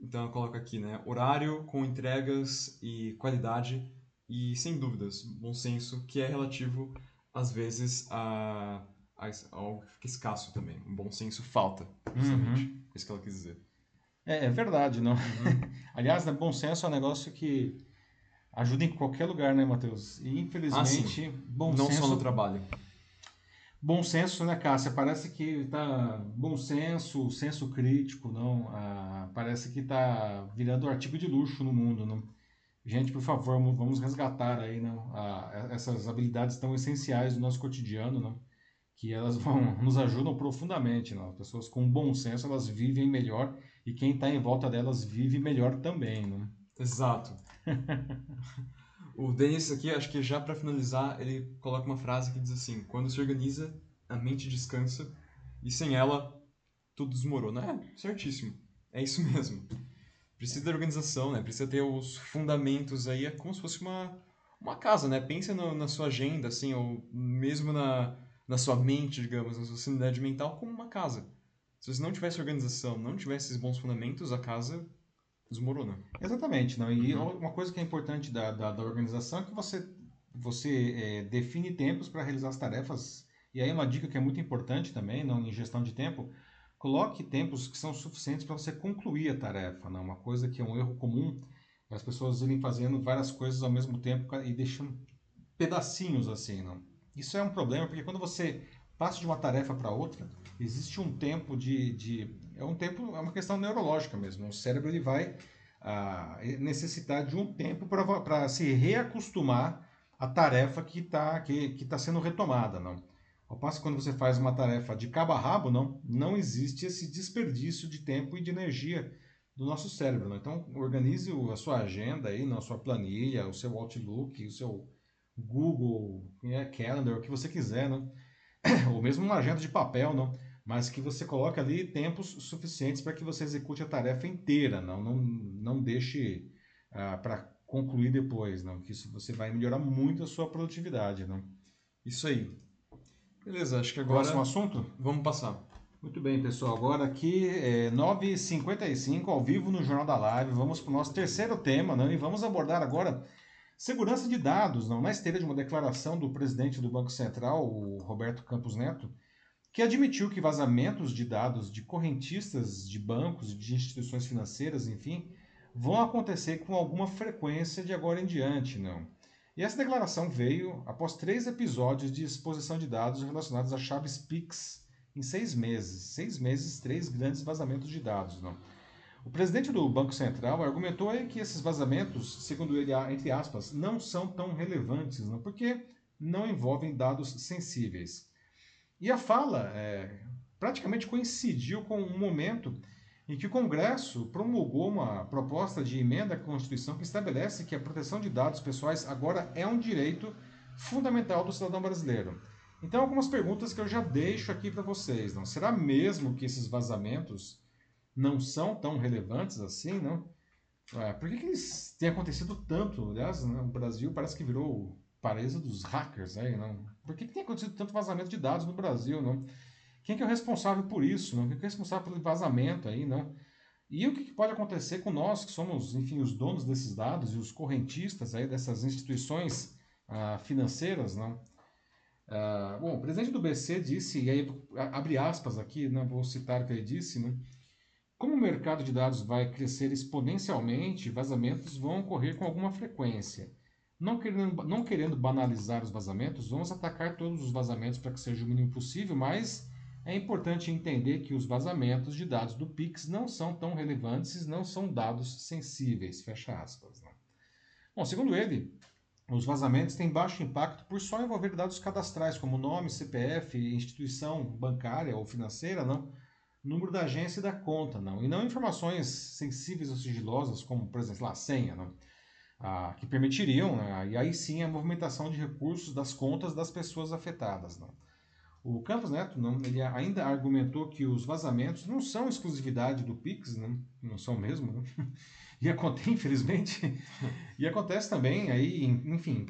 Então ela coloca aqui, né? Horário com entregas e qualidade e, sem dúvidas, bom senso, que é relativo, às vezes, a, a algo que fica escasso também. Bom senso falta, justamente. Uhum. É isso que ela quis dizer. É, é verdade, não? Uhum. Aliás, né, bom senso é um negócio que ajuda em qualquer lugar, né, Matheus? E infelizmente, ah, bom não senso. Não só no trabalho. Bom senso, né, Cássia? Parece que tá bom senso, senso crítico, não? Ah, parece que tá virando artigo de luxo no mundo, não? Gente, por favor, vamos resgatar aí, não? Ah, essas habilidades tão essenciais do nosso cotidiano, não? Que elas vão nos ajudam profundamente, não? Pessoas com bom senso elas vivem melhor e quem está em volta delas vive melhor também, não? Exato. o Denis aqui, acho que já para finalizar, ele coloca uma frase que diz assim: quando se organiza, a mente descansa e sem ela tudo desmorona. É, certíssimo. É isso mesmo. Precisa da organização, né? Precisa ter os fundamentos aí, é como se fosse uma, uma casa, né? Pensa no, na sua agenda, assim, ou mesmo na, na sua mente, digamos, na sua sanidade mental, como uma casa. Se você não tivesse organização, não tivesse esses bons fundamentos, a casa desmorona. Exatamente. Não? E uhum. uma coisa que é importante da, da, da organização é que você, você é, define tempos para realizar as tarefas. E aí uma dica que é muito importante também não, em gestão de tempo, coloque tempos que são suficientes para você concluir a tarefa. Não? Uma coisa que é um erro comum as pessoas irem fazendo várias coisas ao mesmo tempo e deixando pedacinhos assim. Não? Isso é um problema, porque quando você passa de uma tarefa para outra, existe um tempo de, de, É um tempo, é uma questão neurológica mesmo. O cérebro ele vai ah, necessitar de um tempo para se reacostumar à tarefa que está que, que tá sendo retomada. Não? Ao passo que quando você faz uma tarefa de cabo a rabo, não, não existe esse desperdício de tempo e de energia do nosso cérebro. Não? Então, organize a sua agenda aí, na sua planilha, o seu Outlook, o seu Google é, Calendar, o que você quiser, não? ou mesmo uma agenda de papel, não? Mas que você coloque ali tempos suficientes para que você execute a tarefa inteira, não, não, não deixe ah, para concluir depois, não, que isso você vai melhorar muito a sua produtividade, não. Isso aí. Beleza, acho que agora. Próximo assunto? Vamos passar. Muito bem, pessoal. Agora aqui é 9h55, ao vivo no Jornal da Live. Vamos para o nosso terceiro tema, não? E vamos abordar agora segurança de dados, não? Na esteira de uma declaração do presidente do Banco Central, o Roberto Campos Neto, que admitiu que vazamentos de dados de correntistas de bancos e de instituições financeiras, enfim, vão acontecer com alguma frequência de agora em diante, não? E essa declaração veio após três episódios de exposição de dados relacionados a chaves PIX em seis meses. Seis meses, três grandes vazamentos de dados. Não? O presidente do Banco Central argumentou aí que esses vazamentos, segundo ele, entre aspas, não são tão relevantes, não? porque não envolvem dados sensíveis. E a fala é, praticamente coincidiu com um momento em que o Congresso promulgou uma proposta de emenda à Constituição que estabelece que a proteção de dados pessoais agora é um direito fundamental do cidadão brasileiro. Então, algumas perguntas que eu já deixo aqui para vocês. Não? Será mesmo que esses vazamentos não são tão relevantes assim? Não? É, por que, que eles têm acontecido tanto? Aliás, né, o Brasil parece que virou paraíso dos hackers. Aí, não? Por que, que tem acontecido tanto vazamento de dados no Brasil? Não? Quem que é o responsável por isso? Não? Quem que é responsável pelo vazamento aí, não? E o que pode acontecer com nós, que somos, enfim, os donos desses dados e os correntistas aí dessas instituições ah, financeiras, não? Ah, bom, o presidente do BC disse, e aí abre aspas aqui, né, vou citar o que ele disse, né? Como o mercado de dados vai crescer exponencialmente, vazamentos vão ocorrer com alguma frequência. Não querendo, não querendo banalizar os vazamentos, vamos atacar todos os vazamentos para que seja o mínimo possível, mas é importante entender que os vazamentos de dados do Pix não são tão relevantes, não são dados sensíveis, fecha aspas. Né? Bom, segundo ele, os vazamentos têm baixo impacto por só envolver dados cadastrais, como nome, CPF, instituição bancária ou financeira, não, número da agência e da conta, não, e não informações sensíveis ou sigilosas, como, por exemplo, a senha, não, ah, que permitiriam, né, e aí sim, a movimentação de recursos das contas das pessoas afetadas. Não. O Campos Neto não, ele ainda argumentou que os vazamentos não são exclusividade do Pix, não, não são mesmo, não? e acontece, infelizmente, e acontece também aí, enfim,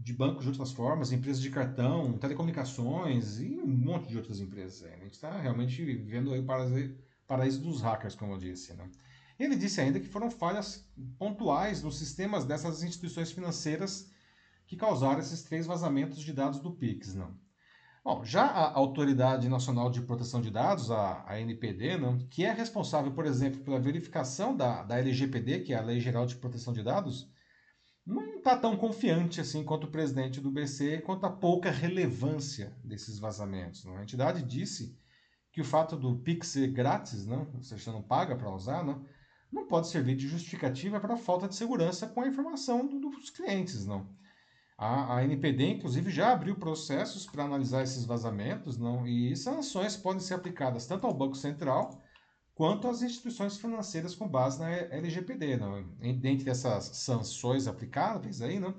de bancos de outras formas, empresas de cartão, telecomunicações e um monte de outras empresas. A gente está realmente vivendo aí o paraíso, paraíso dos hackers, como eu disse. Né? Ele disse ainda que foram falhas pontuais nos sistemas dessas instituições financeiras que causaram esses três vazamentos de dados do Pix. Não? Bom, já a Autoridade Nacional de Proteção de Dados, a, a NPD, né, que é responsável, por exemplo, pela verificação da, da LGPD, que é a Lei Geral de Proteção de Dados, não está tão confiante assim quanto o presidente do BC quanto a pouca relevância desses vazamentos. Né? A entidade disse que o fato do Pix ser grátis, não, ou seja, você não paga para usar, não, não pode servir de justificativa para a falta de segurança com a informação do, dos clientes. Não. A, a NPD, inclusive, já abriu processos para analisar esses vazamentos, não? e sanções podem ser aplicadas tanto ao Banco Central quanto às instituições financeiras com base na LGPD. Não? Dentre essas sanções aplicáveis aí, não?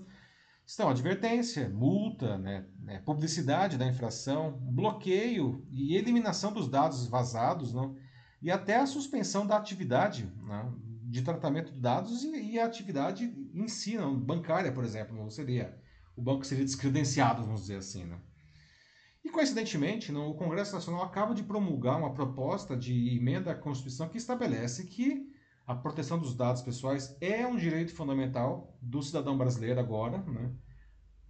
estão advertência, multa, né, né, publicidade da infração, bloqueio e eliminação dos dados vazados, não? E até a suspensão da atividade não? de tratamento de dados e, e a atividade em si, não? bancária, por exemplo, não seria o banco seria descredenciado, vamos dizer assim. Né? E, coincidentemente, o Congresso Nacional acaba de promulgar uma proposta de emenda à Constituição que estabelece que a proteção dos dados pessoais é um direito fundamental do cidadão brasileiro agora, né?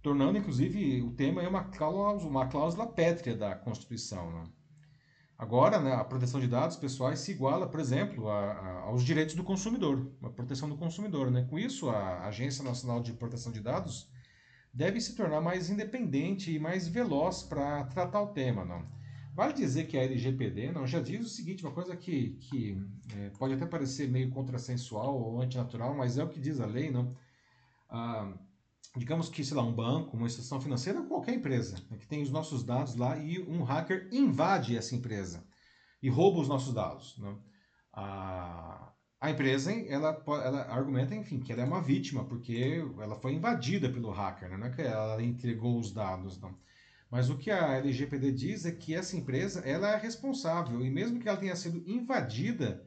tornando, inclusive, o tema é uma cláusula, uma cláusula pétrea da Constituição. Né? Agora, né, a proteção de dados pessoais se iguala, por exemplo, a, a, aos direitos do consumidor, a proteção do consumidor. Né? Com isso, a Agência Nacional de Proteção de Dados deve se tornar mais independente e mais veloz para tratar o tema, não? Vale dizer que a LGPD não já diz o seguinte, uma coisa que, que é, pode até parecer meio contrassensual ou antinatural, mas é o que diz a lei, não? Ah, digamos que, sei lá, um banco, uma instituição financeira, qualquer empresa, né, que tem os nossos dados lá e um hacker invade essa empresa e rouba os nossos dados. Né? A, a empresa, ela, ela argumenta, enfim, que ela é uma vítima, porque ela foi invadida pelo hacker, né? não é que ela entregou os dados, não. Mas o que a LGPD diz é que essa empresa, ela é responsável, e mesmo que ela tenha sido invadida,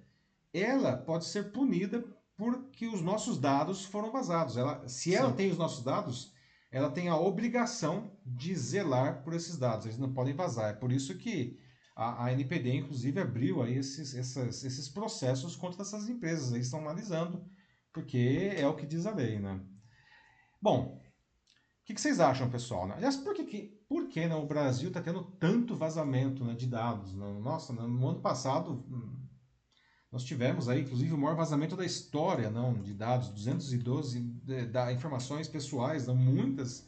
ela pode ser punida porque os nossos dados foram vazados. Ela, se ela Sim. tem os nossos dados, ela tem a obrigação de zelar por esses dados. Eles não podem vazar. É por isso que a, a NPD, inclusive, abriu aí esses, essas, esses processos contra essas empresas. Eles estão analisando, porque é o que diz a lei, né? Bom, o que, que vocês acham, pessoal? Né? Aliás, por que, por que né, o Brasil está tendo tanto vazamento né, de dados? Né? Nossa, no ano passado hum, nós tivemos aí, inclusive, o maior vazamento da história não, de dados, 212 de, da informações pessoais, não, muitas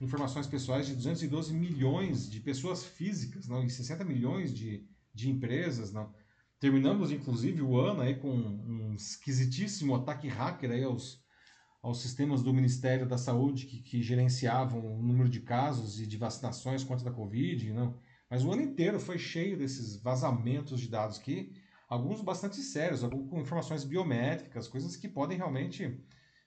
informações pessoais de 212 milhões de pessoas físicas não, e 60 milhões de, de empresas. Não. Terminamos, inclusive, o ano aí com um esquisitíssimo ataque hacker aí aos, aos sistemas do Ministério da Saúde que, que gerenciavam o número de casos e de vacinações contra a Covid. Não. Mas o ano inteiro foi cheio desses vazamentos de dados que alguns bastante sérios, com informações biométricas, coisas que podem realmente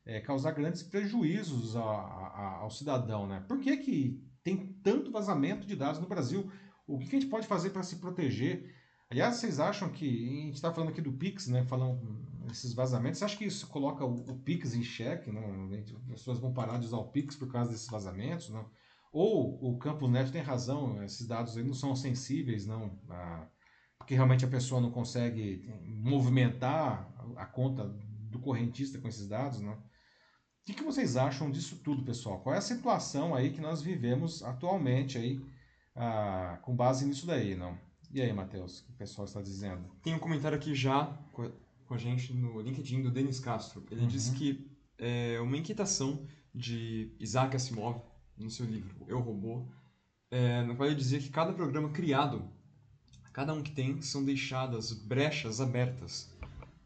é, causar grandes prejuízos a, a, ao cidadão. Né? Por que, que tem tanto vazamento de dados no Brasil? O que, a gente pode fazer para se proteger? Aliás, vocês acham que. A gente está falando aqui do Pix, né? Falando esses vazamentos. Você acha que isso coloca o, o Pix em xeque? Não? As pessoas vão parar de usar o Pix por causa desses vazamentos? Não? Ou o Campos Neto tem razão, esses dados aí não são sensíveis, não. Porque realmente a pessoa não consegue movimentar a conta do correntista com esses dados, né? O que, que vocês acham disso tudo, pessoal? Qual é a situação aí que nós vivemos atualmente aí, ah, com base nisso daí, não? E aí, Matheus, o que o pessoal está dizendo? Tem um comentário aqui já com a gente no LinkedIn do Denis Castro. Ele uhum. diz que é uma inquietação de Isaac Asimov no seu livro Eu Robô, é, no qual ele dizia que cada programa criado cada um que tem são deixadas brechas abertas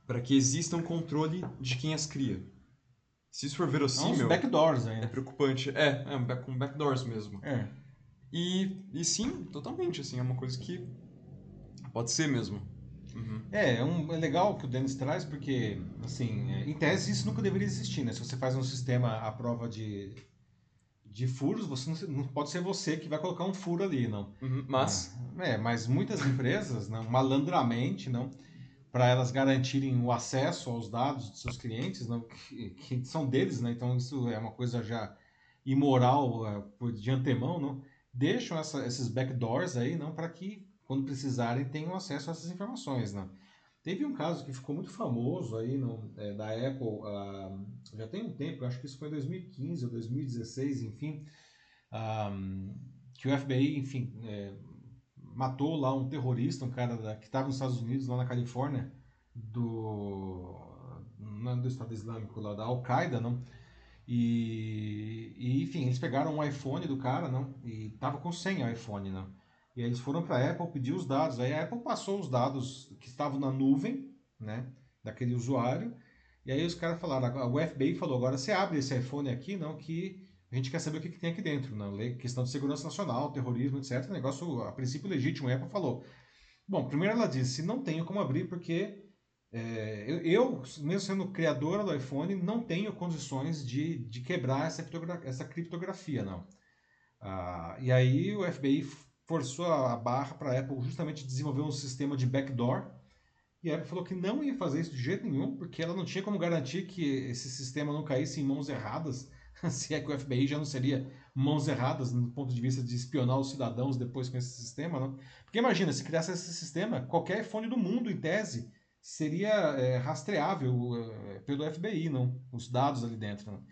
para que exista um controle de quem as cria. Se isso for verossímil... É backdoors aí. É preocupante. É, é um, back, um backdoors mesmo. É. E, e sim, totalmente, assim, é uma coisa que pode ser mesmo. Uhum. É, é, um, é legal que o Dennis traz, porque, assim, é, em tese isso nunca deveria existir, né? Se você faz um sistema à prova de de furos, você não, não, pode ser você que vai colocar um furo ali, não. Uhum, mas é, é, mas muitas empresas, não, malandramente, não, para elas garantirem o acesso aos dados de seus clientes, não, que, que, são deles, né? Então isso é uma coisa já imoral por de antemão, não. Deixam essa, esses backdoors aí, não, para que quando precisarem tenham acesso a essas informações, não. Teve um caso que ficou muito famoso aí no, é, da Apple, uh, já tem um tempo, acho que isso foi em 2015 ou 2016, enfim, um, que o FBI, enfim, é, matou lá um terrorista, um cara da, que estava nos Estados Unidos, lá na Califórnia, do, não é do Estado Islâmico, lá da Al-Qaeda, não? E, e, enfim, eles pegaram um iPhone do cara, não? E tava com senha o iPhone, não? E aí eles foram para a Apple pedir os dados. Aí a Apple passou os dados que estavam na nuvem, né, daquele usuário. E aí os caras falaram, o FBI falou, agora você abre esse iPhone aqui, não, que a gente quer saber o que, que tem aqui dentro, não, questão de segurança nacional, terrorismo, etc. Negócio, a princípio legítimo, a Apple falou. Bom, primeiro ela disse, não tenho como abrir porque é, eu, eu, mesmo sendo criadora do iPhone, não tenho condições de, de quebrar essa, essa criptografia, não. Ah, e aí o FBI forçou a barra para a Apple justamente desenvolver um sistema de backdoor. E a Apple falou que não ia fazer isso de jeito nenhum, porque ela não tinha como garantir que esse sistema não caísse em mãos erradas, se é que o FBI já não seria mãos erradas no ponto de vista de espionar os cidadãos depois com esse sistema. Não? Porque imagina, se criasse esse sistema, qualquer iPhone do mundo, em tese, seria é, rastreável é, pelo FBI, não? os dados ali dentro. Não?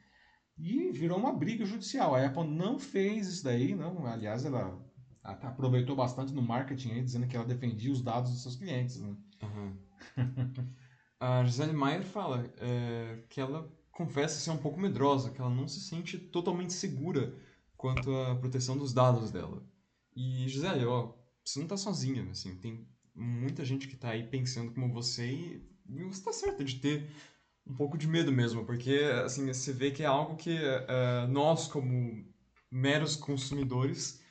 E virou uma briga judicial. A Apple não fez isso daí, não. Aliás, ela aproveitou bastante no marketing aí, dizendo que ela defendia os dados dos seus clientes. Né? Uhum. a Gisele Maier fala é, que ela confessa ser um pouco medrosa, que ela não se sente totalmente segura quanto à proteção dos dados dela. E, Gisele, ó, você não tá sozinha, assim, tem muita gente que tá aí pensando como você e você tá certa de ter um pouco de medo mesmo, porque, assim, você vê que é algo que uh, nós, como meros consumidores,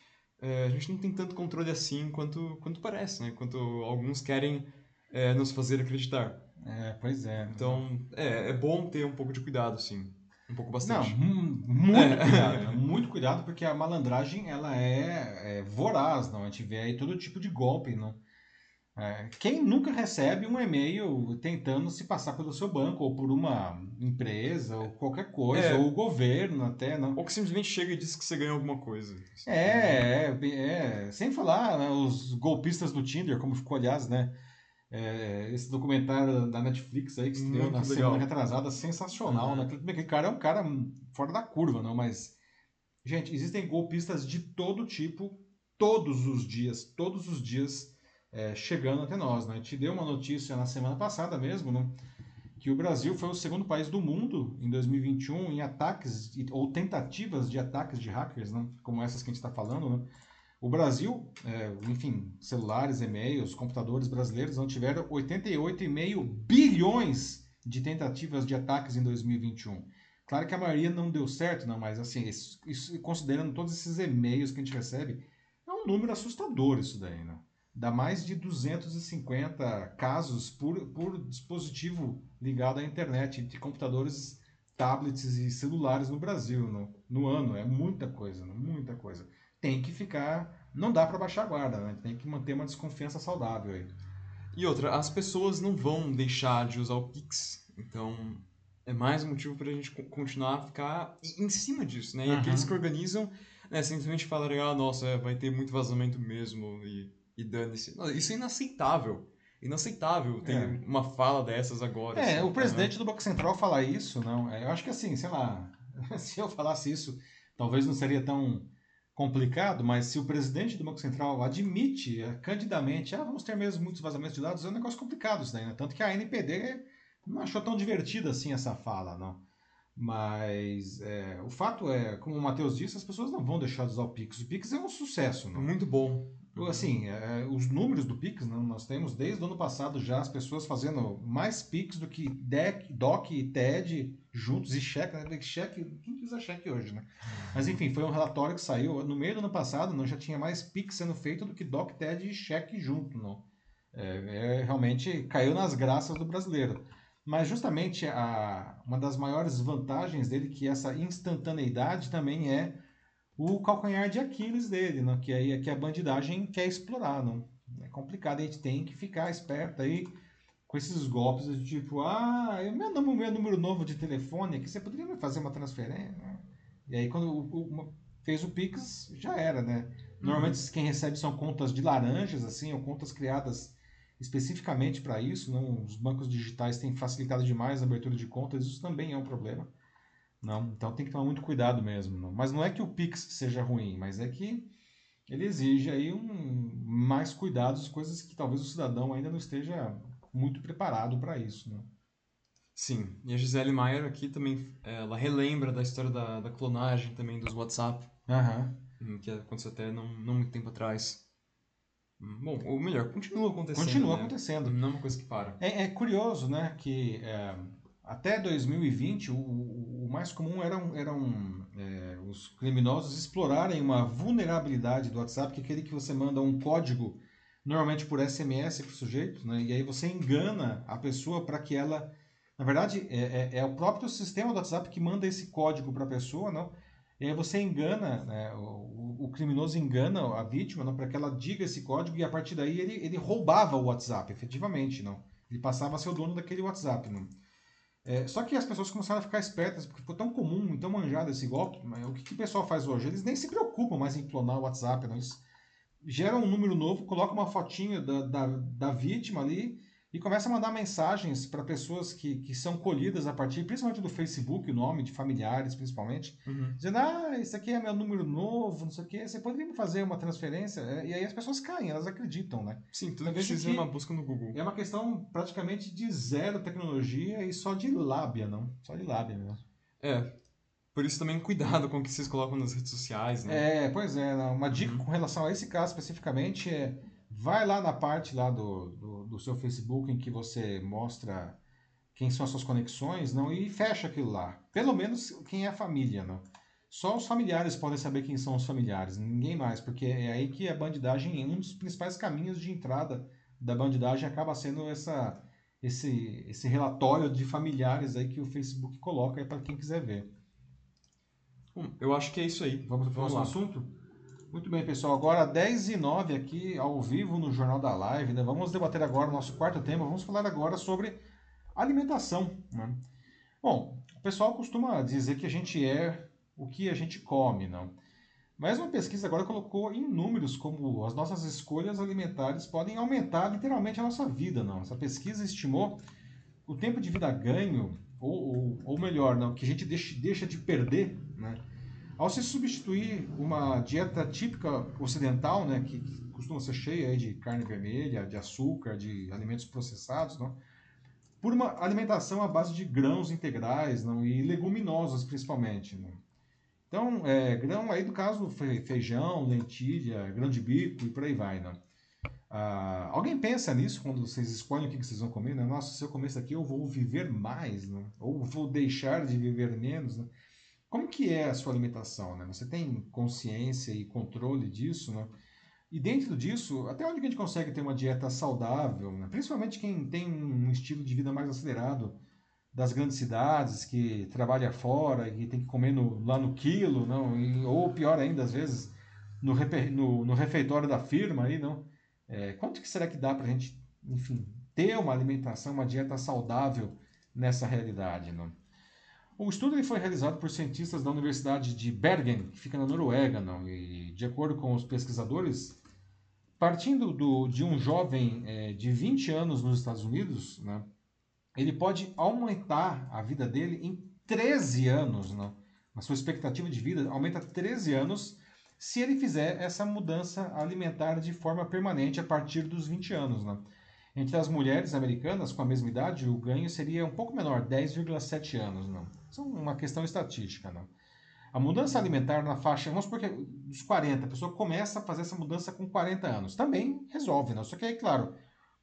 uh, a gente não tem tanto controle assim quanto, quanto parece, né? Quanto alguns querem uh, nos fazer acreditar. É, pois é. Então, é, é bom ter um pouco de cuidado, sim. Um pouco bastante. Não, muito é. cuidado. muito cuidado, porque a malandragem, ela é, é, voraz, não? A gente vê aí todo tipo de golpe, não? É, quem nunca recebe um e-mail tentando se passar pelo seu banco, ou por uma empresa, ou qualquer coisa, é. ou o governo até, não? Ou que simplesmente chega e diz que você ganhou alguma coisa. É, é, é, sem falar né, os golpistas do Tinder, como ficou, aliás, né? É, esse documentário da Netflix aí que estreou na legal. semana retrasada, sensacional, uhum. né? Aquele cara é um cara fora da curva, não, mas gente, existem golpistas de todo tipo, todos os dias, todos os dias é, chegando até nós, né? Gente deu uma notícia na semana passada mesmo, né? Que o Brasil foi o segundo país do mundo em 2021 em ataques ou tentativas de ataques de hackers, né? Como essas que a gente está falando, né? O Brasil, é, enfim, celulares, e-mails, computadores brasileiros não tiveram 88,5 bilhões de tentativas de ataques em 2021. Claro que a maioria não deu certo, não, mas assim, isso, considerando todos esses e-mails que a gente recebe, é um número assustador isso daí, né? Dá mais de 250 casos por, por dispositivo ligado à internet, entre computadores, tablets e celulares no Brasil, no, no ano. É muita coisa, né? muita coisa tem que ficar. Não dá para baixar a guarda, né? Tem que manter uma desconfiança saudável aí. E outra, as pessoas não vão deixar de usar o Pix. Então, é mais um motivo para a gente continuar a ficar em cima disso, né? E uhum. aqueles que organizam, né, simplesmente falarem, ah, nossa, é, vai ter muito vazamento mesmo e, e dane-se. Isso é inaceitável. Inaceitável ter é. uma fala dessas agora. É, assim, o presidente né? do Banco Central falar isso, não. É, eu acho que assim, sei lá, se eu falasse isso, talvez não seria tão complicado, mas se o presidente do Banco Central admite é, candidamente, ah, vamos ter mesmo muitos vazamentos de dados, é um negócio complicado isso daí, né? Tanto que a NPD não achou tão divertida assim essa fala, não. Mas é, o fato é, como o Matheus disse, as pessoas não vão deixar de usar o Pix. O Pix é um sucesso, não? Muito bom. Assim, é, os números do Pix, não, nós temos desde o ano passado já as pessoas fazendo mais Pix do que DEC, DOC e TED juntos e cheque, né? Cheque, quem usa cheque hoje, né? Mas enfim, foi um relatório que saiu no meio do ano passado, não já tinha mais Pix sendo feito do que DOC, TED e cheque junto, não. É, é, realmente caiu nas graças do brasileiro. Mas justamente a, uma das maiores vantagens dele, que essa instantaneidade também é o calcanhar de Aquiles dele, né? que aí é que a bandidagem quer explorar. Não? É complicado, a gente tem que ficar esperto aí com esses golpes de tipo, ah, meu número, meu número novo de telefone aqui, você poderia me fazer uma transferência? E aí quando o, o, fez o Pix, já era, né? Normalmente uhum. quem recebe são contas de laranjas, assim, ou contas criadas especificamente para isso. Não? Os bancos digitais têm facilitado demais a abertura de contas, isso também é um problema. Não, então tem que tomar muito cuidado mesmo. Não. Mas não é que o Pix seja ruim, mas é que ele exige aí um, mais cuidados, coisas que talvez o cidadão ainda não esteja muito preparado para isso. Né? Sim, e a Gisele Maier aqui também, ela relembra da história da, da clonagem também dos WhatsApp, uhum. que aconteceu até não, não muito tempo atrás. Hum, bom, ou melhor, continua acontecendo. Continua né? acontecendo. Não é uma coisa que para. É, é curioso, né, que é, até 2020, o, o, mais comum eram, eram é, os criminosos explorarem uma vulnerabilidade do WhatsApp, que é aquele que você manda um código, normalmente por SMS para o sujeito, né, e aí você engana a pessoa para que ela. Na verdade, é, é, é, o próprio sistema do WhatsApp que manda esse código para a pessoa, não? E aí você engana, né, o, o, criminoso engana a vítima para que ela diga esse código e a partir daí ele, ele roubava o WhatsApp, efetivamente, não? Ele passava a ser o dono daquele WhatsApp, não? É, só que as pessoas começaram a ficar espertas, porque foi tão comum, tão manjado esse golpe. Mas o que, que o pessoal faz hoje? Eles nem se preocupam mais em clonar o WhatsApp. Não? Eles geram um número novo, colocam uma fotinha da, da, da vítima ali, e começa a mandar mensagens para pessoas que, que são colhidas a partir, principalmente do Facebook, o nome de familiares, principalmente, Uhum. dizendo, ah, esse aqui é meu número novo, não sei o quê, você poderia me fazer uma transferência? É, E aí as pessoas caem, elas acreditam, né? Sim, tudo vejo precisa que- é uma busca no Google. É uma questão praticamente de zero tecnologia e só de lábia, não? Só de lábia mesmo. É. Por isso também cuidado com o que vocês colocam nas redes sociais, né? É, pois é, uma dica Uhum. com relação a esse caso especificamente é vai lá na parte lá do, do, do seu Facebook em que você mostra quem são as suas conexões, não, e fecha aquilo lá. Pelo menos quem é a família, não. Só os familiares podem saber quem são os familiares, ninguém mais, porque é aí que a bandidagem, um dos principais caminhos de entrada da bandidagem acaba sendo essa esse, esse relatório de familiares aí que o Facebook coloca para quem quiser ver. Bom, eu acho que é isso aí. Vamos para o próximo assunto? Muito bem, pessoal. Agora 10 e 9 aqui, ao vivo no Jornal da Live. Né? Vamos debater agora o nosso quarto tema. Vamos falar agora sobre alimentação. Né? Bom, o pessoal costuma dizer que a gente é o que a gente come, não? Mas uma pesquisa agora colocou em números como as nossas escolhas alimentares podem aumentar literalmente a nossa vida, não? Essa pesquisa estimou o tempo de vida ganho, ou, ou, ou melhor, não, que a gente deixa, deixa de perder, né? Ao se substituir uma dieta típica ocidental, né, que costuma ser cheia de carne vermelha, de açúcar, de alimentos processados, não? por uma alimentação à base de grãos integrais não? e leguminosas principalmente. Não? Então, é, grão aí do caso fe- feijão, lentilha, grão de bico e por aí vai. Não? Ah, alguém pensa nisso quando vocês escolhem o que que vocês vão comer? Né? Nossa, se eu comer isso aqui eu vou viver mais, né? ou vou deixar de viver menos. Né? Como que é a sua alimentação? Né? Você tem consciência e controle disso? Né? E dentro disso, até onde a gente consegue ter uma dieta saudável? Né? Principalmente quem tem um estilo de vida mais acelerado das grandes cidades, que trabalha fora e tem que comer no- lá no quilo, não? E- ou pior ainda, às vezes, no, no- no refeitório da firma aí, não? É, quanto que será que dá para a gente, enfim, ter uma alimentação, uma dieta saudável nessa realidade, não? O estudo ele foi realizado por cientistas da Universidade de Bergen, que fica na Noruega, não? E de acordo com os pesquisadores, partindo do, de um jovem eh, de 20 anos nos Estados Unidos, né? Ele pode aumentar a vida dele em 13 anos, né? A sua expectativa de vida aumenta 13 anos se ele fizer essa mudança alimentar de forma permanente a partir dos 20 anos, né? Entre as mulheres americanas com a mesma idade, o ganho seria um pouco menor, 10,7 anos. Não. Isso é uma questão estatística. Não. A mudança alimentar na faixa, vamos supor que dos 40, a pessoa começa a fazer essa mudança com 40 anos. Também resolve, não. Só que aí, claro,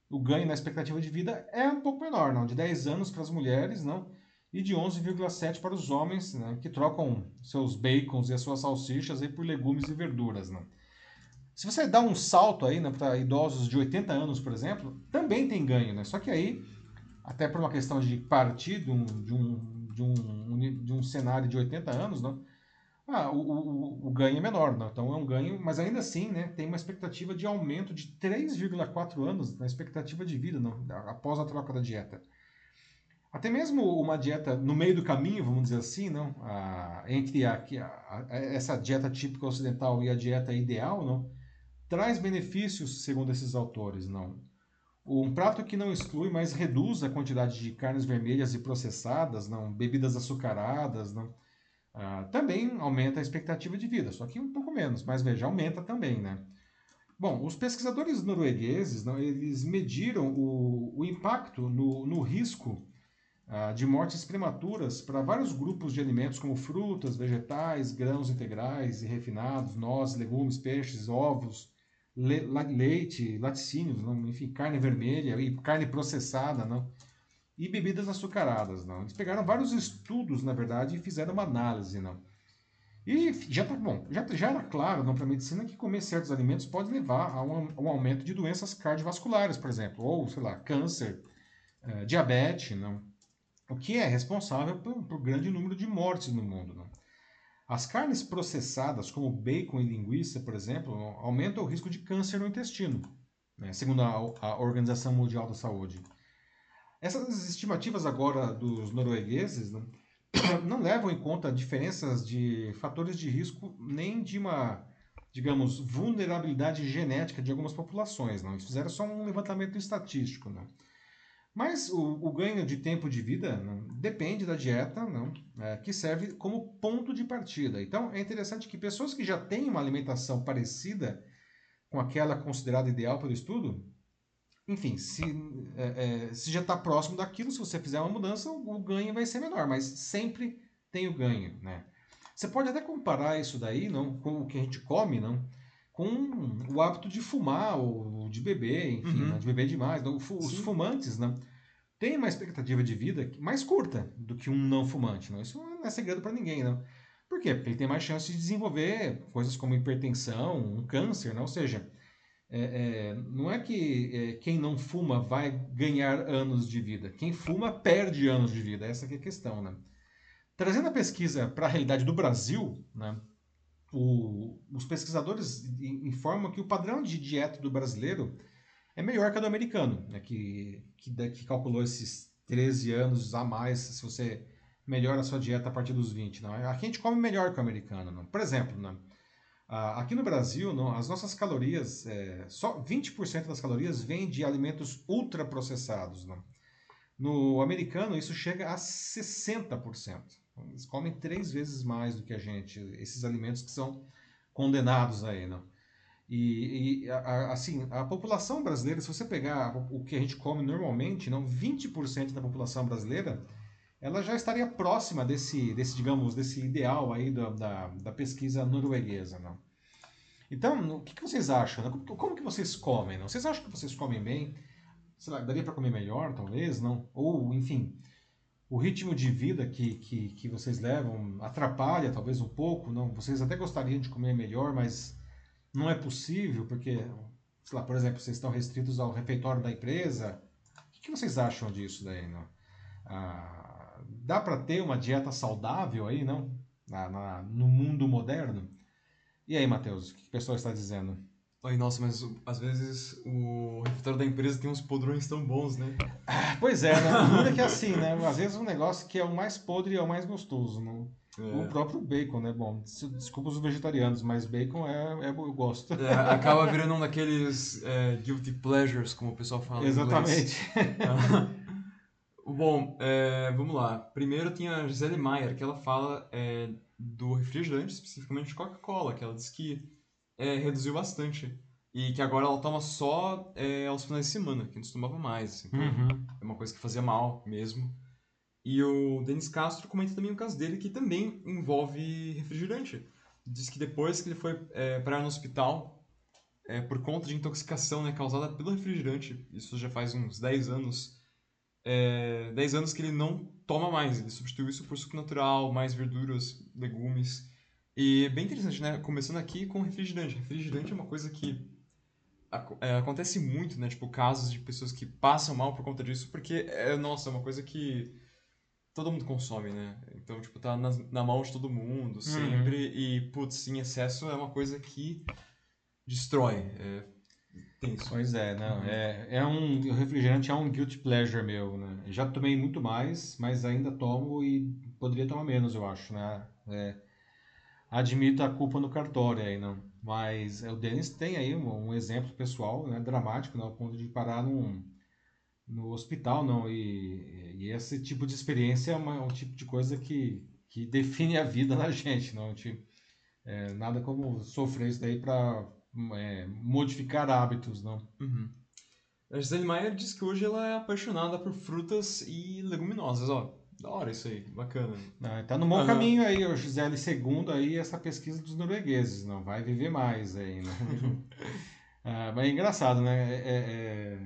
o ganho na expectativa de vida é um pouco menor, não. De 10 anos para as mulheres, não. E de 11,7 para os homens, né, que trocam seus bacons e as suas salsichas aí por legumes e verduras, não. Se você dá um salto aí né, para idosos de 80 anos, por exemplo, também tem ganho, né? Só que aí, até por uma questão de partir de um, de um, de um, de um cenário de 80 anos, não? Ah, o, o, o ganho é menor, não? então é um ganho, mas ainda assim, né, tem uma expectativa de aumento de 3,4 anos na expectativa de vida, não, após a troca da dieta. Até mesmo uma dieta no meio do caminho, vamos dizer assim, não, entre a, a, essa dieta típica ocidental e a dieta ideal, não, traz benefícios, segundo esses autores, não. Um prato que não exclui, mas reduz a quantidade de carnes vermelhas e processadas, não, bebidas açucaradas, não, ah, também aumenta a expectativa de vida, só que um pouco menos, mas veja, aumenta também, né? Bom, os pesquisadores noruegueses, não, eles mediram o, o impacto no, no risco ah, de mortes prematuras para vários grupos de alimentos como frutas, vegetais, grãos integrais e refinados, nozes, legumes, peixes, ovos, leite, laticínios, não? enfim, carne vermelha e carne processada, não? e bebidas açucaradas. Não? Eles pegaram vários estudos, na verdade, e fizeram uma análise. Não? E já tá bom, já, já era claro para a medicina que comer certos alimentos pode levar a um, a um, aumento de doenças cardiovasculares, por exemplo, ou, sei lá, câncer, uh, diabetes, não? o que é responsável por, por grande número de mortes no mundo. Não? As carnes processadas, como bacon e linguiça, por exemplo, aumentam o risco de câncer no intestino, né? segundo a, a Organização Mundial da Saúde. Essas estimativas agora dos noruegueses não, não, levam em conta diferenças de fatores de risco nem de uma, digamos, vulnerabilidade genética de algumas populações. Não. Eles fizeram só um levantamento estatístico. Não. Mas o, o ganho de tempo de vida depende da dieta não, é, que serve como ponto de partida. Então é interessante que pessoas que já têm uma alimentação parecida com aquela considerada ideal para o estudo, enfim, se, é, é, se já está próximo daquilo, se você fizer uma mudança, o ganho vai ser menor, mas sempre tem o ganho. Né? Você pode até comparar isso daí não, com o que a gente come, não? Com o hábito de fumar ou de beber, enfim, uhum. né, de beber demais. Então, os Sim. fumantes né, têm uma expectativa de vida mais curta do que um não fumante. Não? Isso não é segredo para ninguém. Não? Por quê? Porque ele tem mais chance de desenvolver coisas como hipertensão, um câncer, não? ou seja, é, é, não é que é, quem não fuma vai ganhar anos de vida. Quem fuma perde anos de vida. Essa é a questão. Né? Trazendo a pesquisa para a realidade do Brasil, né, o, os pesquisadores informam que o padrão de dieta do brasileiro é melhor que a do americano, né, que, que, que calculou esses 13 anos a mais se você melhora a sua dieta a partir dos 20. Não? Aqui a gente come melhor que o americano. Não? Por exemplo, não? aqui no Brasil, não, as nossas calorias, é, só 20% das calorias vêm de alimentos ultraprocessados. Não? No americano, isso chega a 60%. Eles comem três vezes mais do que a gente, esses alimentos que são condenados aí, não? E, e a, assim, a população brasileira, se você pegar o que a gente come normalmente, não 20% da população brasileira, ela já estaria próxima desse, desse digamos, desse ideal aí da, da, da pesquisa norueguesa, não? Então, o que, que vocês acham? Como, como, que vocês comem? Não? Vocês acham que vocês comem bem? Lá, daria para comer melhor, talvez, não? Ou, enfim, o ritmo de vida que, que, que vocês levam atrapalha talvez um pouco, não? Vocês até gostariam de comer melhor, mas não é possível porque, sei lá, por exemplo, vocês estão restritos ao refeitório da empresa. O que, que vocês acham disso daí, não? Ah, dá para ter uma dieta saudável aí, não? Na, na, no mundo moderno? E aí, Matheus, o que o pessoal está dizendo? Ai, nossa, mas às vezes o refeitório da empresa tem uns podrões tão bons, né? Ah, pois é, né? Muda que é assim, né? Às vezes um negócio que é o mais podre é o mais gostoso, né? É. O próprio bacon, né? Bom, desculpa os vegetarianos, mas bacon é, é eu gosto. É, acaba virando um daqueles é, guilty pleasures, como o pessoal fala. Exatamente. Bom, é, vamos lá. Primeiro tem a Gisele Maier, que ela fala é, do refrigerante, especificamente Coca-Cola, que ela diz que é, reduziu bastante. E que agora ela toma só é, aos finais de semana, que antes tomava mais. Assim. Então, uhum. é uma coisa que fazia mal mesmo. E o Denis Castro comenta também o caso dele, que também envolve refrigerante. Diz que depois que ele foi é, parar no hospital, é, por conta de intoxicação né, causada pelo refrigerante, isso já faz uns 10 anos, é, 10 anos que ele não toma mais. Ele substituiu isso por suco natural, mais verduras, legumes. E bem interessante, né? Começando aqui com refrigerante. Refrigerante é uma coisa que é, acontece muito, né? Tipo, casos de pessoas que passam mal por conta disso, porque, é, nossa, é uma coisa que todo mundo consome, né? Então, tipo, tá na, na mão de todo mundo, uhum. sempre. Uhum. E, putz, em excesso é uma coisa que destrói. É tenso. Pois é, não. Uhum. É, é um. O refrigerante é um guilty pleasure meu, né? Já tomei muito mais, mas ainda tomo e poderia tomar menos, eu acho, né? É, admito a culpa no cartório aí, não. Mas é, o Denis tem aí um, um, exemplo pessoal, né, dramático, né, ao ponto de parar num, no hospital, não. E, e esse tipo de experiência é uma, um tipo de coisa que, que define a vida da gente, não. Tipo, é, nada como sofrer isso daí para é, modificar hábitos, não. Uhum. A Gisele Maier diz que hoje ela é apaixonada por frutas e leguminosas, ó. Da hora isso aí, bacana. Não, tá no bom uhum. caminho aí, o Gisele segundo aí, essa pesquisa dos noruegueses, não vai viver mais aí, né? ah, mas é engraçado, né? É, é,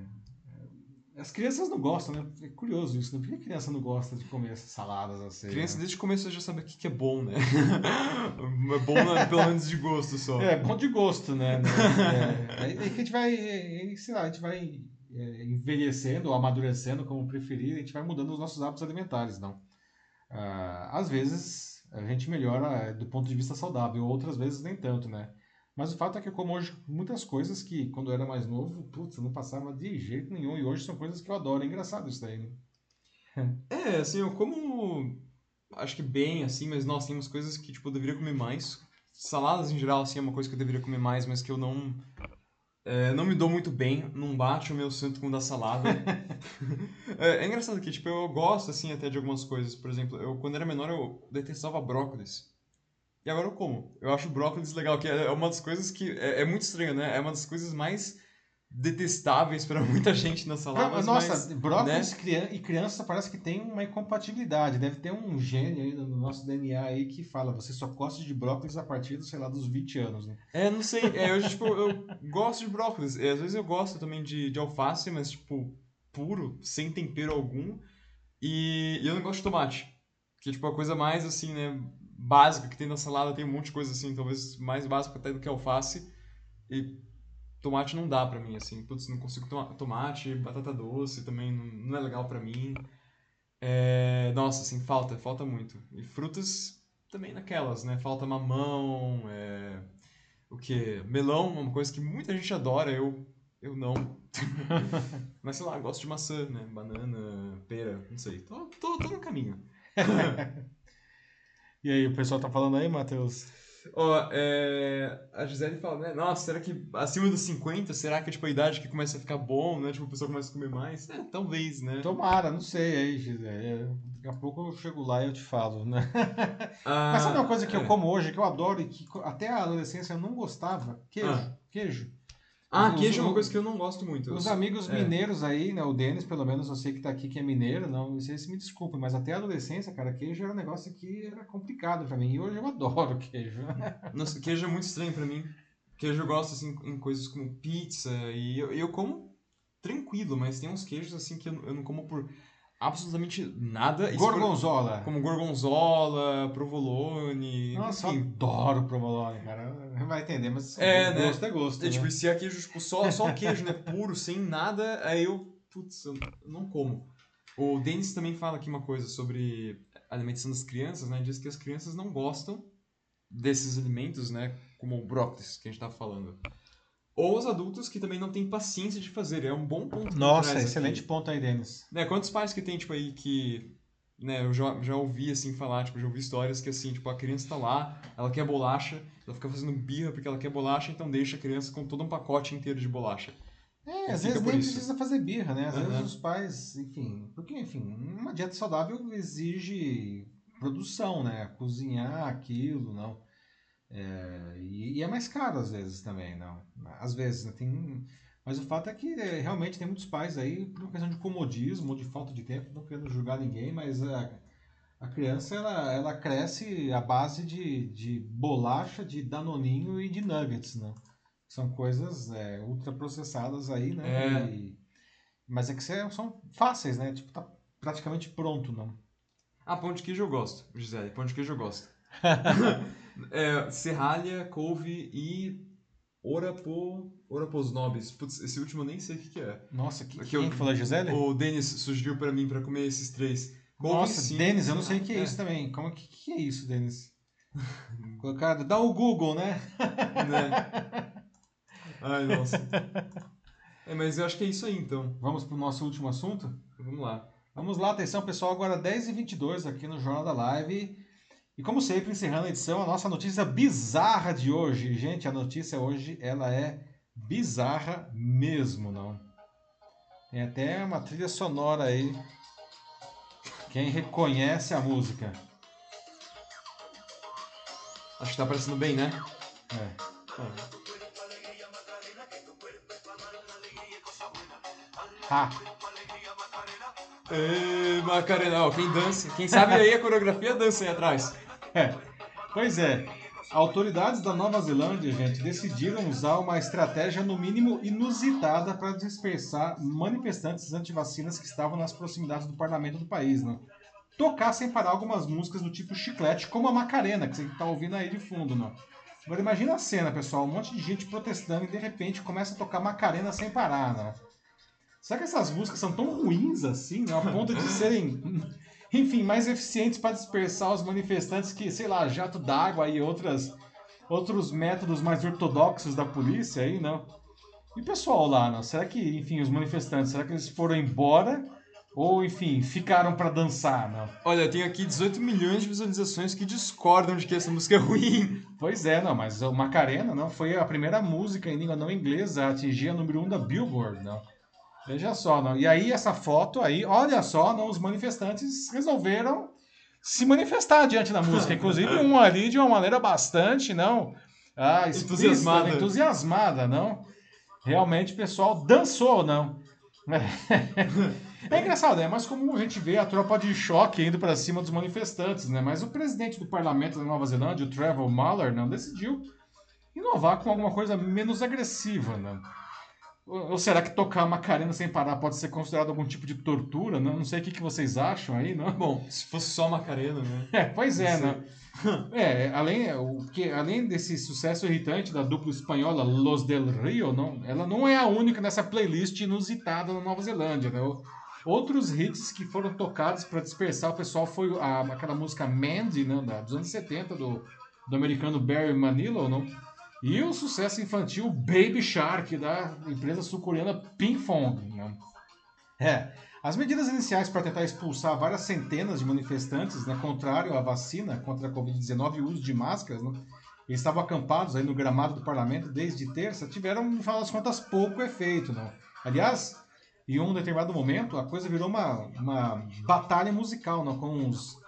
é, as crianças não gostam, né? É curioso isso, né? Por que a criança não gosta de comer essas saladas assim? Criança né? desde o começo já sabe o que é bom, né? é bom né? pelo menos de gosto só. É, bom de gosto, né? É, aí, a gente vai, sei lá, a gente vai é, envelhecendo ou amadurecendo, como preferir, a gente vai mudando os nossos hábitos alimentares, não. Ah, às vezes a gente melhora é, do ponto de vista saudável, outras vezes nem tanto, né? Mas o fato é que eu como hoje muitas coisas que quando eu era mais novo, putz, não passava de jeito nenhum, e hoje são coisas que eu adoro. É engraçado isso daí, né? É, assim, eu como acho que bem, assim, mas nossa, tem umas coisas que, tipo, eu deveria comer mais. Saladas em geral, assim, é uma coisa que eu deveria comer mais, mas que eu não É, não me dou muito bem, não bate o meu santo com o da salada. é, é, engraçado que, tipo, eu gosto, assim, até de algumas coisas. Por exemplo, eu, quando era menor, eu detestava brócolis. E agora eu como. Eu acho brócolis legal, que é uma das coisas que... É, é muito estranho, né? É uma das coisas mais detestáveis para muita gente na salada. Nossa, mas, brócolis né? e criança parece que tem uma incompatibilidade. Deve ter um gene aí no nosso DNA aí que fala, você só gosta de brócolis a partir, sei lá, dos 20 anos, né? É, não sei. É, eu, tipo, eu gosto de brócolis. É, às vezes eu gosto também de, de alface, mas, tipo, puro, sem tempero algum. E, e eu não gosto de tomate. Que é, tipo, a coisa mais, assim, né, básica que tem na salada. Tem um monte de coisa, assim, talvez mais básica até do que alface. E tomate não dá pra mim, assim. Putz, não consigo tomar tomate, batata doce também não, não é legal pra mim. É, nossa, assim, falta, falta muito. E frutas também naquelas, né? Falta mamão, é, o que? Melão, uma coisa que muita gente adora, eu, eu não. Mas sei lá, gosto de maçã, né? Banana, pera, não sei. Tô, tô, tô no caminho. e aí, o pessoal tá falando aí, Matheus? Ó, é, a Gisele fala, né? Nossa, será que acima dos 50, será que é tipo a idade que começa a ficar bom, né? Tipo, a pessoa começa a comer mais? É, talvez, né? Tomara, não sei aí, Gisele. Daqui a pouco eu chego lá e eu te falo, né? Ah, Mas sabe uma coisa que é. eu como hoje, que eu adoro e que até a adolescência eu não gostava? Queijo. Ah. Queijo. Ah, os, queijo é uma coisa que eu não gosto muito. Os amigos é. mineiros aí, né? O Denis, pelo menos, eu sei que tá aqui, que é mineiro, não, sei se me desculpe, mas até a adolescência, cara, queijo era um negócio que era complicado para mim. E hoje eu adoro queijo. Nossa, queijo é muito estranho para mim. Queijo eu gosto, assim, em coisas como pizza, e eu, eu como tranquilo, mas tem uns queijos, assim, que eu, eu não como por absolutamente nada. Gorgonzola. Como gorgonzola, provolone. Nossa, enfim. eu adoro provolone, cara. Não vai entender, mas é, né? gosto é gosto. É, tipo, né? se é queijo tipo, só, só queijo, né? Puro, sem nada, aí eu, putz, eu não como. O Denis também fala aqui uma coisa sobre a alimentação das crianças, né? Diz que as crianças não gostam desses alimentos, né? Como o brócolis que a gente tá falando. Ou os adultos que também não têm paciência de fazer. É um bom ponto. Nossa, excelente aqui. ponto aí, Denis. Né, quantos pais que tem, tipo, aí que. Né, eu já, já ouvi assim falar, tipo, já ouvi histórias que assim, tipo, a criança tá lá, ela quer bolacha, ela fica fazendo birra porque ela quer bolacha, então deixa a criança com todo um pacote inteiro de bolacha. É, às vezes nem isso. precisa fazer birra, né? Às uhum. vezes os pais, enfim, porque, enfim, uma dieta saudável exige produção, né? Cozinhar aquilo, não. É, e, e, é mais caro às vezes também, não. Às vezes, né, tem. Mas o fato é que é, realmente tem muitos pais aí, por uma questão de comodismo, de falta de tempo, não querendo julgar ninguém, mas a, a criança ela, ela cresce à base de, de bolacha, de danoninho e de nuggets, né? São coisas é, ultraprocessadas aí, né? É. E, mas é que são fáceis, né? Tipo, tá praticamente pronto, não. Ah, pão de queijo eu gosto, Gisele. Pão de queijo eu gosto. é, serralha, couve e orapo, orapos nobis. Putz, esse último eu nem sei o que, que é. Nossa, que, quem eu, falou, Gisele? O Denis sugeriu para mim para comer esses três. Nossa, Denis, eu não sei o que é, é, isso também. Como que, que é isso, Denis? Colocado, dá o Google, né? né? Ai, nossa. É, mas eu acho que é isso aí, então. Vamos pro nosso último assunto? Vamos lá. Vamos lá, atenção pessoal, agora 10h22 aqui no Jornal da Live. E como sempre, encerrando a edição, a nossa notícia bizarra de hoje. Gente, a notícia hoje, ela é bizarra mesmo, não? Tem até uma trilha sonora aí. Quem reconhece a música. Acho que tá parecendo bem, né? É. é. Ha! Ei, Macarena, quem dança, quem sabe aí a coreografia dança aí atrás. É. Pois é. Autoridades da Nova Zelândia, gente, decidiram usar uma estratégia no mínimo inusitada para dispersar manifestantes anti-vacinas que estavam nas proximidades do parlamento do país, né? Tocar sem parar algumas músicas do tipo chiclete, como a Macarena, que você está ouvindo aí de fundo, né? Agora imagina a cena, pessoal, um monte de gente protestando e de repente começa a tocar Macarena sem parar, né? Será que essas músicas são tão ruins assim, né? A ponto de serem enfim, mais eficientes para dispersar os manifestantes que, sei lá, jato d'água e outras, outros métodos mais ortodoxos da polícia aí, não? E o pessoal lá, não? Será que, enfim, os manifestantes, será que eles foram embora Ou, enfim, ficaram para dançar, não? Olha, eu tenho aqui 18 milhões de visualizações que discordam de que essa música é ruim. Pois é, não, mas o Macarena não foi a primeira música em língua não inglesa a atingir a número 1 um da Billboard, não. Veja só, não. E aí essa foto aí, olha só, não, os manifestantes resolveram se manifestar diante da música, inclusive um ali de uma maneira bastante, não, ah, entusiasmada, entusiasmada, não. Realmente o pessoal dançou, não. É engraçado, né? Mas como a gente vê a tropa de choque indo para cima dos manifestantes, né? Mas o presidente do parlamento da Nova Zelândia, o Trevor Muller, não decidiu inovar com alguma coisa menos agressiva, né? Ou será que tocar Macarena sem parar pode ser considerado algum tipo de tortura? Não, não sei o que, que vocês acham aí, não? Bom, se fosse só Macarena, né? É, pois é, né? é, além, o que, além desse sucesso irritante da dupla espanhola Los del Rio, não, ela não é a única nessa playlist inusitada na Nova Zelândia, né? Outros hits que foram tocados para dispersar o pessoal foi a, aquela música Mandy, né, dos anos 70, do, do americano Barry Manilow, não? E o sucesso infantil Baby Shark, da empresa sul-coreana Pinkfong. Né? É, as medidas iniciais para tentar expulsar várias centenas de manifestantes, né, contrário à vacina contra a Covid-19 e o uso de máscaras, né, eles estavam acampados aí no gramado do parlamento desde terça, tiveram, no final das contas, pouco efeito. Né? Aliás, em um determinado momento, a coisa virou uma, uma batalha musical, né, com os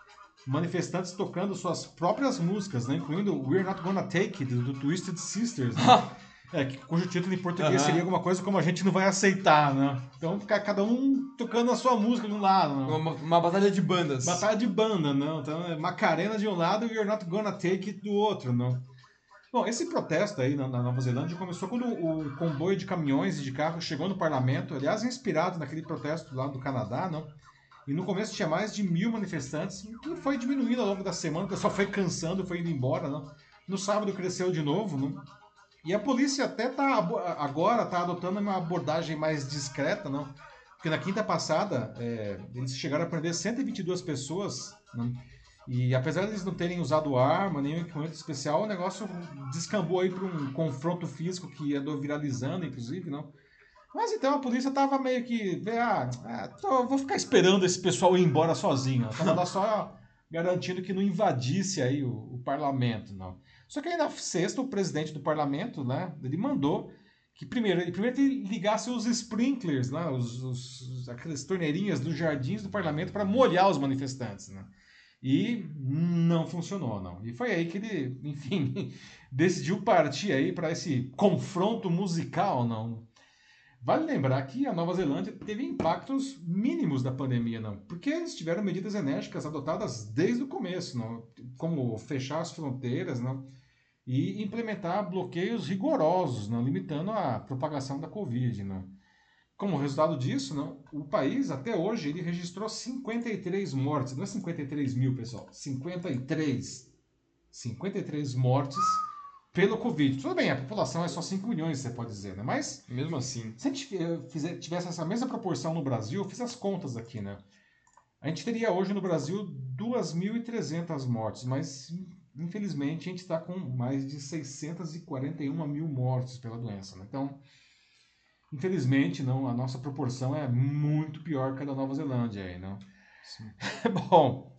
manifestantes tocando suas próprias músicas, né? incluindo We're Not Gonna Take It, do, Twisted Sisters, né? é, cujo título em português seria alguma coisa como A Gente Não Vai Aceitar, né? Então ficar cada um tocando a sua música de um lado. Né? Uma, uma, batalha de bandas. Batalha de banda, não. Então é Macarena de um lado e We're Not Gonna Take It do outro, não. Bom, esse protesto aí na, na, Nova Zelândia começou quando o comboio de caminhões e de carros chegou no parlamento, aliás, inspirado naquele protesto lá do Canadá, não? E no começo tinha mais de mil manifestantes, que foi diminuindo ao longo da semana, o pessoal foi cansando, foi indo embora. Não? No sábado cresceu de novo. Não? E a polícia até tá, agora está adotando uma abordagem mais discreta, não? porque na quinta passada é, eles chegaram a prender 122 pessoas. Não? E apesar de eles não terem usado arma, nenhum equipamento especial, o negócio descambou aí para um confronto físico que andou viralizando, inclusive, não? Mas então a polícia tava meio que. Ah, é, tô, vou ficar esperando esse pessoal ir embora sozinho. Tava só garantindo que não invadisse aí o, o, parlamento, não. Só que aí na sexta, o presidente do parlamento, né, ele mandou que primeiro, ele primeiro ligasse os sprinklers, né, os, os, aquelas torneirinhas dos jardins do parlamento para molhar os manifestantes, né. E não funcionou, não. E foi aí que ele, enfim, decidiu partir aí para esse confronto musical, não Vale lembrar que a Nova Zelândia teve impactos mínimos da pandemia, não, porque eles tiveram medidas enérgicas adotadas desde o começo, não, como fechar as fronteiras, não, e implementar bloqueios rigorosos, não, limitando a propagação da Covid, não. Como resultado disso, não, o país até hoje ele registrou 53 mortes, não é 53 mil, pessoal, 53, 53 mortes pelo Covid. Tudo bem, a população é só 5 milhões, você pode dizer, né? Mas. Mesmo assim. Se a gente fizer, tivesse essa mesma proporção no Brasil, eu fiz as contas aqui, né? A gente teria hoje no Brasil 2.300 mortes, mas infelizmente a gente está com mais de 641 mil mortes pela doença, né? Então, infelizmente, não, a nossa proporção é muito pior que a da Nova Zelândia aí, não? Bom,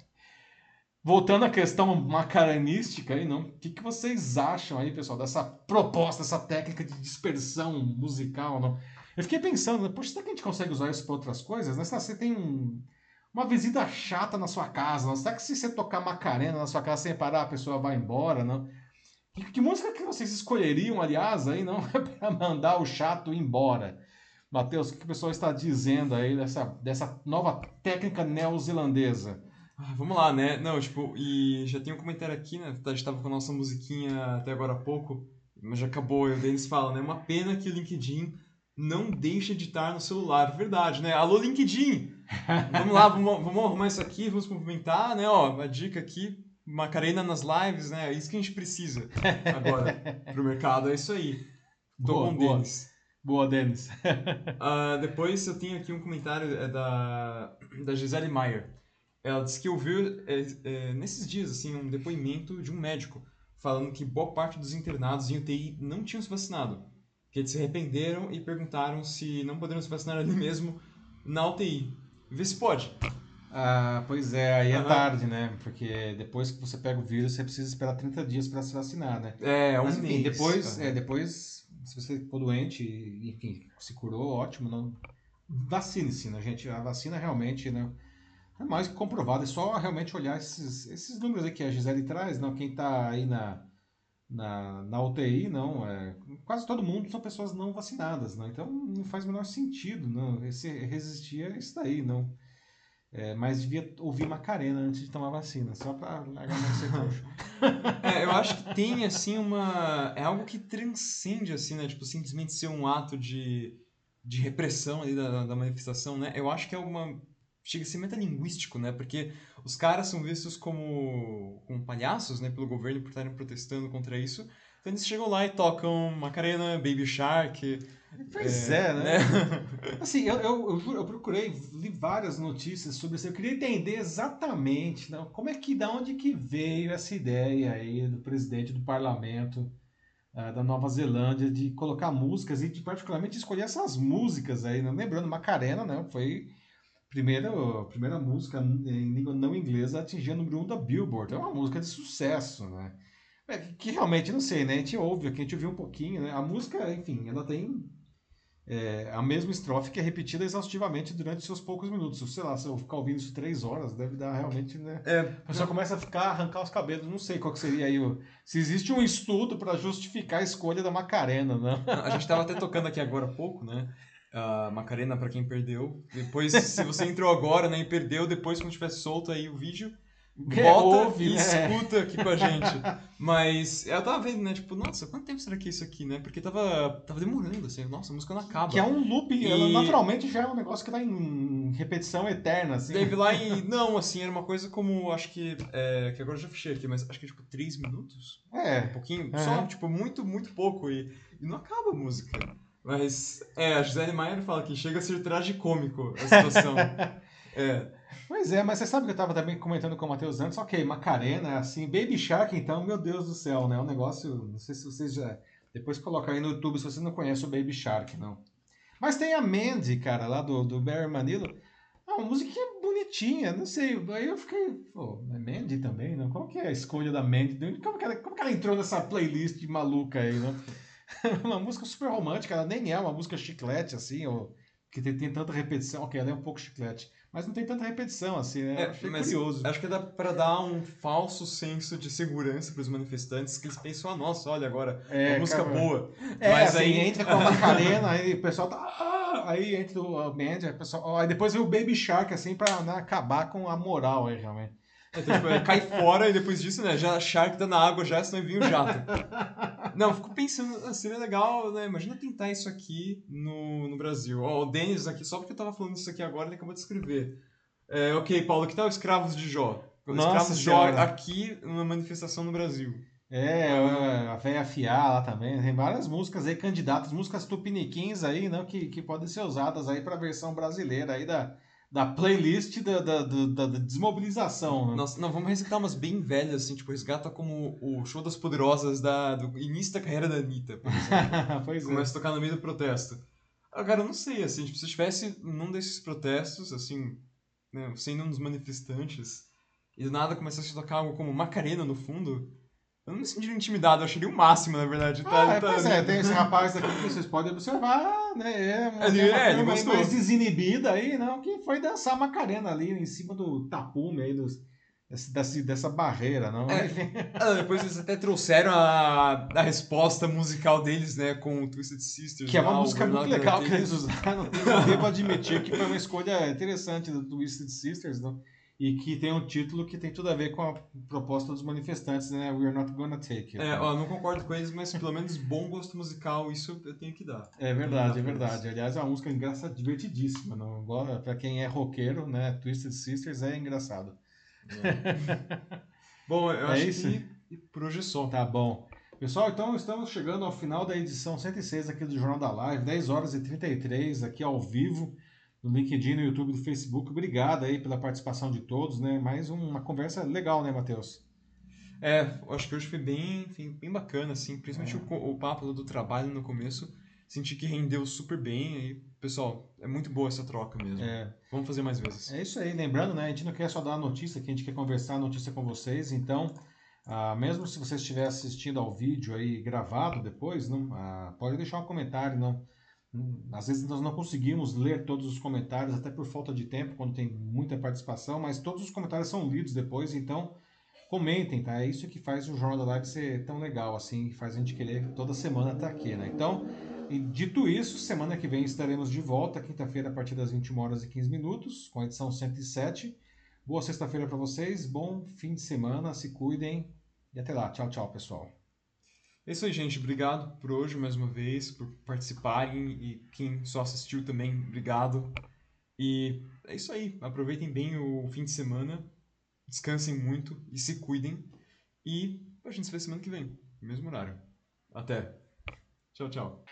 Voltando à questão macaranística aí, não? O que, que vocês acham aí, pessoal, dessa proposta, dessa técnica de dispersão musical, não? Eu fiquei pensando, né, poxa, será que a gente consegue usar isso para outras coisas? Né? Se você tem um, uma visita chata na sua casa, não? será que se você tocar Macarena na sua casa sem parar, a pessoa vai embora, não? Que, que música que vocês escolheriam, aliás, aí, não? para mandar o chato embora? Matheus, o que o pessoal está dizendo aí dessa, dessa nova técnica neozelandesa? Ah, vamos lá, né? Não, tipo, e já tem um comentário aqui, né? A gente tava com a nossa musiquinha até agora há pouco, mas já acabou. E o Denis fala, né? Uma pena que o LinkedIn não deixa de estar no celular. Verdade, né? Alô, LinkedIn! vamos lá, vamos, vamos arrumar isso aqui, vamos cumprimentar, né? Ó, uma dica aqui, Macarena nas lives, né? É isso que a gente precisa agora pro mercado, é isso aí. Tô boa, com boa. Denis. Boa, Denis. uh, depois eu tenho aqui um comentário é da, da Gisele Maier. Ela disse que ouviu é, é, nesses dias assim um depoimento de um médico falando que boa parte dos internados em UTI não tinham se vacinado, que eles se arrependeram e perguntaram se não poderiam se vacinar ali mesmo na UTI. Vê se pode. Ah, pois é, aí é tarde, né? Porque depois que você pega o vírus, você precisa esperar 30 dias para se vacinar, né? É, um Mas enfim, mês. depois, é, depois, se você ficou doente, e, enfim, se curou, ótimo, não. Vacine-se, né, gente? A vacina realmente, né? É mais que comprovado, é só realmente olhar esses, esses números aí que a Gisele traz, não? Quem tá aí na, na, na UTI, não, é, quase todo mundo são pessoas não vacinadas, né? Então não faz o menor sentido, não, esse, resistir a isso daí, não. É, mas devia ouvir Macarena antes de tomar vacina, só pra largar mais. É, eu acho que tem, assim, uma... É algo que transcende, assim, né? Tipo, simplesmente ser um ato de, de repressão ali da, da manifestação, né? Eu acho que é uma... Chega a ser metalinguístico, né? Porque os caras são vistos como, como palhaços, né? Pelo governo por estarem protestando contra isso. Então eles chegam lá e tocam Macarena, Baby Shark... Pois é, né? Assim, eu, eu, eu, procurei, li várias notícias sobre isso. Eu queria entender exatamente não, como é que, da onde que veio essa ideia aí do presidente do parlamento ah, da Nova Zelândia de colocar músicas e de particularmente escolher essas músicas aí, né? lembrando Macarena, né? Foi primeira, primeira música em língua não inglesa a atingir o número 1 um da Billboard. É uma música de sucesso, né? É, que realmente, não sei, né? A gente ouve a gente ouviu um pouquinho, né? A música, enfim, ela tem é, a mesma estrofe que é repetida exaustivamente durante seus poucos minutos. Sei lá, se eu ficar ouvindo isso três horas, deve dar realmente, né? É, A pessoa começa a ficar, arrancar os cabelos, não sei qual que seria aí o... Se existe um estudo para justificar a escolha da Macarena, né? A gente tava até tocando aqui agora há pouco, né? A Macarena, pra quem perdeu. Depois, se você entrou agora, né, e perdeu, depois, quando tiver solto aí o vídeo, É, volta ouve, e né? escuta aqui com a gente. Mas eu tava vendo, né, tipo, nossa, quanto tempo será que é isso aqui, né? Porque tava, tava demorando, assim, nossa, a música não acaba. Que é um looping, E- ela naturalmente já é um negócio que tá em repetição eterna, assim. Teve lá e. Não, assim, era uma coisa como. Acho que. É, que agora eu já fechei aqui, mas acho que tipo 3 minutos. Um É, pouquinho. Aham. Só, tipo, muito, muito pouco. E, e não acaba a música. Mas. É, a Gisele Maier fala que chega a ser tragicômico a situação. é. Pois é, mas você sabe que eu tava também comentando com o Matheus antes, ok, Macarena, assim, Baby Shark, então, meu Deus do céu, né? Um negócio, não sei se vocês já. Depois coloca aí no YouTube se você não conhece o Baby Shark, não. Mas tem a Mandy, cara, lá do, do Barry Manilow. Ah, uma musiquinha bonitinha, não sei. Aí eu fiquei, pô, é Mandy também, não? Qual que é a escolha da Mandy? Como que ela, como que ela entrou nessa playlist maluca aí, né? uma música super romântica, ela nem é uma música chiclete, assim, ou que tem, tem tanta repetição. Ok, ela é um pouco chiclete, mas não tem tanta repetição, assim, né? É, achei curioso. Acho que dá pra dar um falso senso de segurança pros manifestantes que eles pensam, ah, nossa, olha agora, É, uma música cara, boa. É, Mas assim, aí- entra com a Macarena, aí o pessoal tá. ah, aí entra o Mandy, aí o pessoal. Aí depois vem o Baby Shark, assim, pra né, acabar com a moral aí, realmente. Então, tipo, é, cai fora e depois disso, né? Já Shark tá na água já, senão vinha o jato. Não, fico pensando, ah, seria legal, né? Imagina tentar isso aqui no, no Brasil. Ó, o Denis aqui, só porque eu tava falando isso aqui agora, ele acabou de escrever. É, ok, Paulo, que tal Escravos de Jó? Nossa Escravos de Jó Senhora. aqui numa manifestação no Brasil. É, a Véia Fiar lá também. Tem várias músicas aí, candidatas, músicas tupiniquins aí, não, que, que podem ser usadas aí pra versão brasileira aí da, da playlist da, da, da, da- desmobilização, né? Nossa, não, vamos resgatar umas bem velhas, assim, tipo, resgata como o Show das Poderosas da, do início da carreira da Anitta, por exemplo. pois é. começa a tocar no meio do protesto. Ah, cara, eu não sei, assim, tipo, se eu estivesse num desses protestos, assim, né, sendo um dos manifestantes, e do nada começasse a tocar algo como Macarena no fundo, eu não me sentiria intimidado, eu acharia o máximo, na verdade. Tá, Ah, é, tá- pois é, tem esse rapaz aqui que vocês podem observar, né? É uma, Ele- é é, ele gostou. mais desinibida aí, não, que foi dançar Macarena ali em cima do tapume aí, dos, desse- dessa barreira, não? É. Ah, depois eles até trouxeram a, a resposta musical deles, né, com o Twisted Sisters. Que é uma lá, música muito legal que eles usaram. Eu devo admitir que foi uma escolha interessante do Twisted Sisters, não? E que tem um título que tem tudo a ver com a proposta dos manifestantes, né? We're not gonna take it. É, ó, não concordo com eles, mas pelo menos bom gosto musical, isso eu tenho que dar. É verdade, é verdade. Aliás, é uma música engraçada, divertidíssima. Não? Pra quem é roqueiro, né? Twisted Sisters é engraçado. Bom, eu É acho isso? que por hoje é só. Tá bom. Pessoal, então estamos chegando ao final da edição 106 aqui do Jornal da Live, 10 horas e 33 aqui ao vivo, no LinkedIn, no YouTube, no Facebook. Obrigado aí pela participação de todos, né? Mais uma conversa legal, né, Matheus? É, acho que hoje foi bem, bem bacana, assim, principalmente o, co- o papo do trabalho no começo. senti que rendeu super bem. E, pessoal, é muito boa essa troca mesmo. É, Vamos fazer mais vezes. é isso aí. Lembrando, né? A gente não quer só dar a notícia, que a gente quer conversar a notícia com vocês. Então, ah, mesmo se você estiver assistindo ao vídeo aí gravado depois, não, ah, pode deixar um comentário, não. Às vezes nós não conseguimos ler todos os comentários, até por falta de tempo, quando tem muita participação, mas todos os comentários são lidos depois, então comentem, tá? É isso que faz o Jornal da Live ser tão legal, assim, faz a gente querer toda semana estar aqui, né? Então, dito isso, semana que vem estaremos de volta, quinta-feira, a partir das 21 horas e 15 minutos, com a edição 107. Boa sexta-feira para vocês, bom fim de semana, se cuidem e até lá. Tchau, tchau, pessoal. É isso aí, gente. Obrigado por hoje mais uma vez, por participarem e quem só assistiu também, obrigado. E é isso aí. Aproveitem bem o fim de semana, descansem muito e se cuidem. E a gente se vê semana que vem, no mesmo horário. Até. Tchau, tchau.